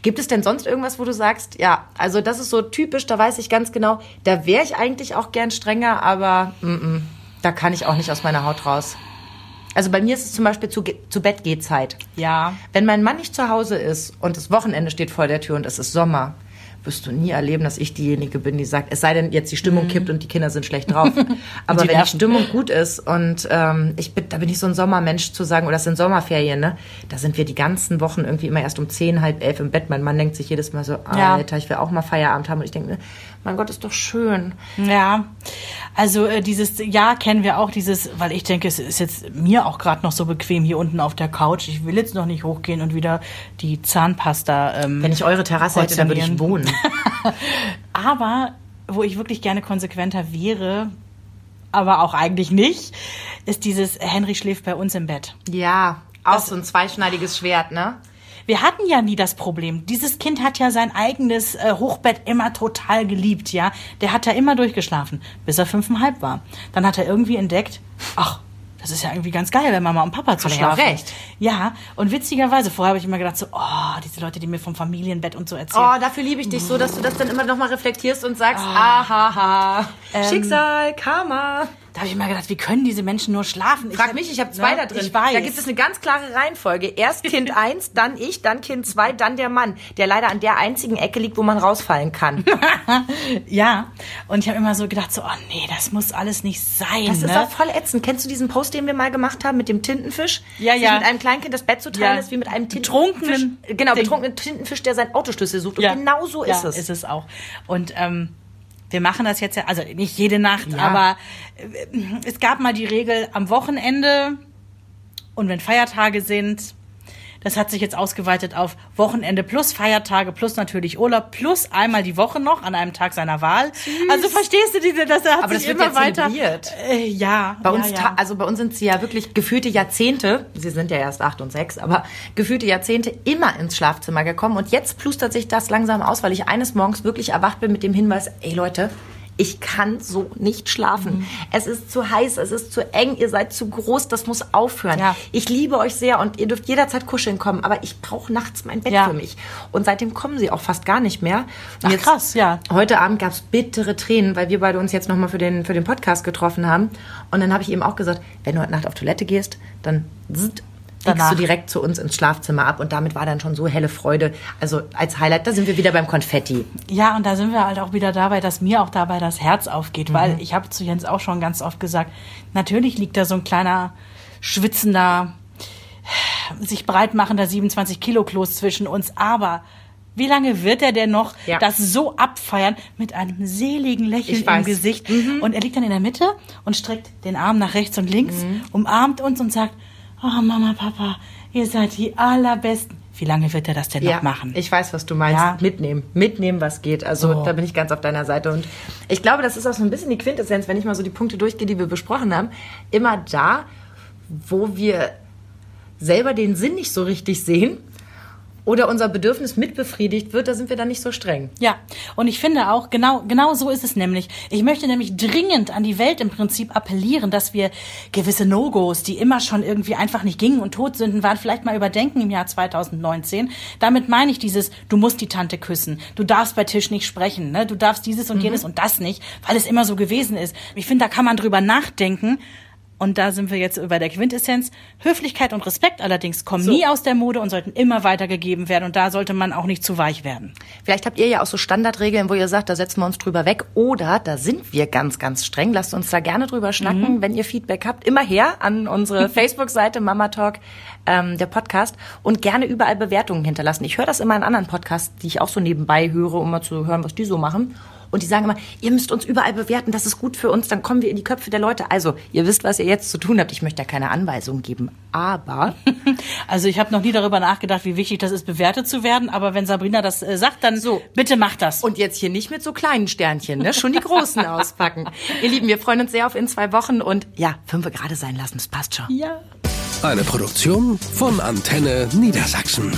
[SPEAKER 2] Gibt es denn sonst irgendwas, wo du sagst, ja, also das ist so typisch, da weiß ich ganz genau, da wäre ich eigentlich auch gern strenger, aber mm -mm, da kann ich auch nicht aus meiner Haut raus. Also bei mir ist es zum Beispiel zu, zu Bett geht Zeit.
[SPEAKER 1] Ja.
[SPEAKER 2] Wenn mein Mann nicht zu Hause ist und das Wochenende steht vor der Tür und es ist Sommer, wirst du nie erleben, dass ich diejenige bin, die sagt, es sei denn, jetzt die Stimmung kippt und die Kinder sind schlecht drauf. Aber
[SPEAKER 1] die
[SPEAKER 2] wenn die. Stimmung gut ist und ähm, ich bin, da bin ich so ein Sommermensch zu sagen, oder es sind Sommerferien, ne? Da sind wir die ganzen Wochen irgendwie immer erst um zehn, halb elf im Bett. Mein Mann denkt sich jedes Mal so,
[SPEAKER 1] Ja.
[SPEAKER 2] Alter, ich will auch mal Feierabend haben. Und ich denke mein Gott, ist doch schön.
[SPEAKER 1] Ja, also äh, dieses Ja kennen wir auch, dieses, weil ich denke, es ist jetzt mir auch gerade noch so bequem hier unten auf der Couch. Ich will jetzt noch nicht hochgehen und wieder die Zahnpasta. Ähm,
[SPEAKER 2] Wenn ich eure Terrasse hätte, dann würde ich wohnen.
[SPEAKER 1] Aber wo ich wirklich gerne konsequenter wäre, aber auch eigentlich nicht, ist dieses Henry schläft bei uns im Bett.
[SPEAKER 2] Ja, auch so ein zweischneidiges Schwert, ne?
[SPEAKER 1] Wir hatten ja nie das Problem. Dieses Kind hat ja sein eigenes äh, Hochbett immer total geliebt, ja. Der hat da immer durchgeschlafen, bis er fünfeinhalb war. Dann hat er irgendwie entdeckt, ach, das ist ja irgendwie ganz geil, wenn Mama und Papa zu
[SPEAKER 2] er ja
[SPEAKER 1] schlafen.
[SPEAKER 2] recht.
[SPEAKER 1] Ja, und witzigerweise, vorher habe ich immer gedacht so, oh, diese Leute, die mir vom Familienbett und so erzählen.
[SPEAKER 2] Oh, dafür liebe ich dich so, dass du das dann immer noch mal reflektierst und sagst, ahaha, Schicksal, Karma.
[SPEAKER 1] Da habe ich immer gedacht, wie können diese Menschen nur schlafen?
[SPEAKER 2] Frag
[SPEAKER 1] hab-
[SPEAKER 2] mich, ich habe zwei
[SPEAKER 1] Ne?
[SPEAKER 2] da drin.
[SPEAKER 1] Ich weiß.
[SPEAKER 2] Da gibt es eine ganz klare Reihenfolge. Erst Kind eins, dann ich, dann Kind zwei, dann der Mann, der leider an der einzigen Ecke liegt, wo man rausfallen kann.
[SPEAKER 1] Ja, und ich habe immer so gedacht, so, oh nee, das muss alles nicht sein.
[SPEAKER 2] Das
[SPEAKER 1] ne?
[SPEAKER 2] ist auch voll ätzend. Kennst du diesen Post, den wir mal gemacht haben mit dem Tintenfisch?
[SPEAKER 1] Ja, ja.
[SPEAKER 2] mit einem Kleinkind das Bett zu teilen
[SPEAKER 1] Ja.
[SPEAKER 2] ist wie mit einem Tintenfisch. Genau, betrunkenen Tintenfisch, der seinen Autoschlüssel sucht. Und genau so
[SPEAKER 1] ja,
[SPEAKER 2] ist es.
[SPEAKER 1] ist es auch. Und ähm, wir machen das jetzt ja, also nicht jede Nacht,
[SPEAKER 2] Ja.
[SPEAKER 1] aber äh, es gab mal die Regel am Wochenende und wenn Feiertage sind, das hat sich jetzt ausgeweitet auf Wochenende plus Feiertage plus natürlich Urlaub plus einmal die Woche noch an einem Tag seiner Wahl. Also verstehst du diese, das hat
[SPEAKER 2] Aber
[SPEAKER 1] sich
[SPEAKER 2] das wird
[SPEAKER 1] immer
[SPEAKER 2] ja
[SPEAKER 1] weiter.
[SPEAKER 2] zelebriert.
[SPEAKER 1] Äh, ja,
[SPEAKER 2] Bei
[SPEAKER 1] ja,
[SPEAKER 2] uns,
[SPEAKER 1] ja.
[SPEAKER 2] also bei uns sind sie ja wirklich gefühlte Jahrzehnte, sie sind ja erst acht und sechs, aber gefühlte Jahrzehnte immer ins Schlafzimmer gekommen und jetzt plustert sich das langsam aus, weil ich eines Morgens wirklich erwacht bin mit dem Hinweis, ey Leute, ich kann so nicht schlafen.
[SPEAKER 1] Mhm.
[SPEAKER 2] Es ist zu heiß, es ist zu eng, ihr seid zu groß, das muss aufhören.
[SPEAKER 1] Ja.
[SPEAKER 2] Ich liebe euch sehr und ihr dürft jederzeit kuscheln kommen, aber ich brauche nachts mein Bett
[SPEAKER 1] Ja.
[SPEAKER 2] für mich. Und seitdem kommen sie auch fast gar nicht mehr.
[SPEAKER 1] Ach, krass, ja.
[SPEAKER 2] Heute Abend gab's bittere Tränen, weil wir beide uns jetzt nochmal für den, für den Podcast getroffen haben. Und dann habe ich ihm auch gesagt, wenn du heute Nacht auf Toilette gehst, dann zzt,
[SPEAKER 1] Danach.
[SPEAKER 2] du direkt zu uns ins Schlafzimmer ab. Und damit war dann schon so helle Freude. Also als Highlight, da sind wir wieder beim Konfetti.
[SPEAKER 1] Ja, und da sind wir halt auch wieder dabei, dass mir auch dabei das Herz aufgeht,
[SPEAKER 2] Mhm.
[SPEAKER 1] weil ich habe zu Jens auch schon ganz oft gesagt, natürlich liegt da so ein kleiner schwitzender, sich breitmachender 27 Kilo Kloß zwischen uns, aber wie lange wird er denn noch
[SPEAKER 2] Ja.
[SPEAKER 1] das so abfeiern mit einem seligen Lächeln im
[SPEAKER 2] weiß. Mhm.
[SPEAKER 1] Gesicht? Und er liegt dann in der Mitte und streckt den Arm nach rechts und links,
[SPEAKER 2] Mhm.
[SPEAKER 1] umarmt uns und sagt, oh Mama, Papa, ihr seid die allerbesten. Wie lange wird er das denn noch machen?
[SPEAKER 2] ich weiß, was du meinst.
[SPEAKER 1] Ja.
[SPEAKER 2] Mitnehmen. Mitnehmen, was geht. Also
[SPEAKER 1] So.
[SPEAKER 2] da bin ich ganz auf deiner Seite. Und ich glaube, das ist auch so ein bisschen die Quintessenz, wenn ich mal so die Punkte durchgehe, die wir besprochen haben. Immer da, wo wir selber den Sinn nicht so richtig sehen oder unser Bedürfnis mitbefriedigt wird, da sind wir dann nicht so streng.
[SPEAKER 1] Ja, und ich finde auch, genau, genau so ist es nämlich. Ich möchte nämlich dringend an die Welt im Prinzip appellieren, dass wir gewisse No-Gos, die immer schon irgendwie einfach nicht gingen und Todsünden waren, vielleicht mal überdenken im Jahr 2019. Damit meine ich dieses, du musst die Tante küssen, du darfst bei Tisch nicht sprechen, ne? du darfst dieses und jenes und das nicht, weil es immer so gewesen ist. Ich finde, da kann man drüber nachdenken, Und da sind wir jetzt bei der Quintessenz. Höflichkeit und Respekt allerdings kommen so. nie aus der Mode und sollten immer weitergegeben werden. Und da sollte man auch nicht zu weich werden.
[SPEAKER 2] Vielleicht habt ihr ja auch so Standardregeln, wo ihr sagt, da setzen wir uns drüber weg. Oder da sind wir ganz, ganz streng. Lasst uns da gerne drüber schnacken. Mhm. Wenn ihr Feedback habt, immer her an unsere Facebook-Seite Mama Talk, ähm, der Podcast. Und gerne überall Bewertungen hinterlassen. Ich höre das immer in anderen Podcasts, die ich auch so nebenbei höre, um mal zu hören, was die so machen. Und die sagen immer, ihr müsst uns überall bewerten, das ist gut für uns, dann kommen wir in die Köpfe der Leute. Also, ihr wisst, was ihr jetzt zu tun habt. Ich möchte ja keine Anweisungen geben, aber...
[SPEAKER 1] Also ich habe noch nie darüber nachgedacht, wie wichtig das ist, bewertet zu werden. Aber wenn Sabrina das äh, sagt, dann so, bitte macht das.
[SPEAKER 2] Und jetzt hier nicht mit so kleinen Sternchen, ne? schon die großen auspacken. Ihr Lieben, wir freuen uns sehr auf in zwei Wochen und ja, fünf gerade sein lassen, das passt schon.
[SPEAKER 1] Ja.
[SPEAKER 3] Eine Produktion von Antenne Niedersachsen.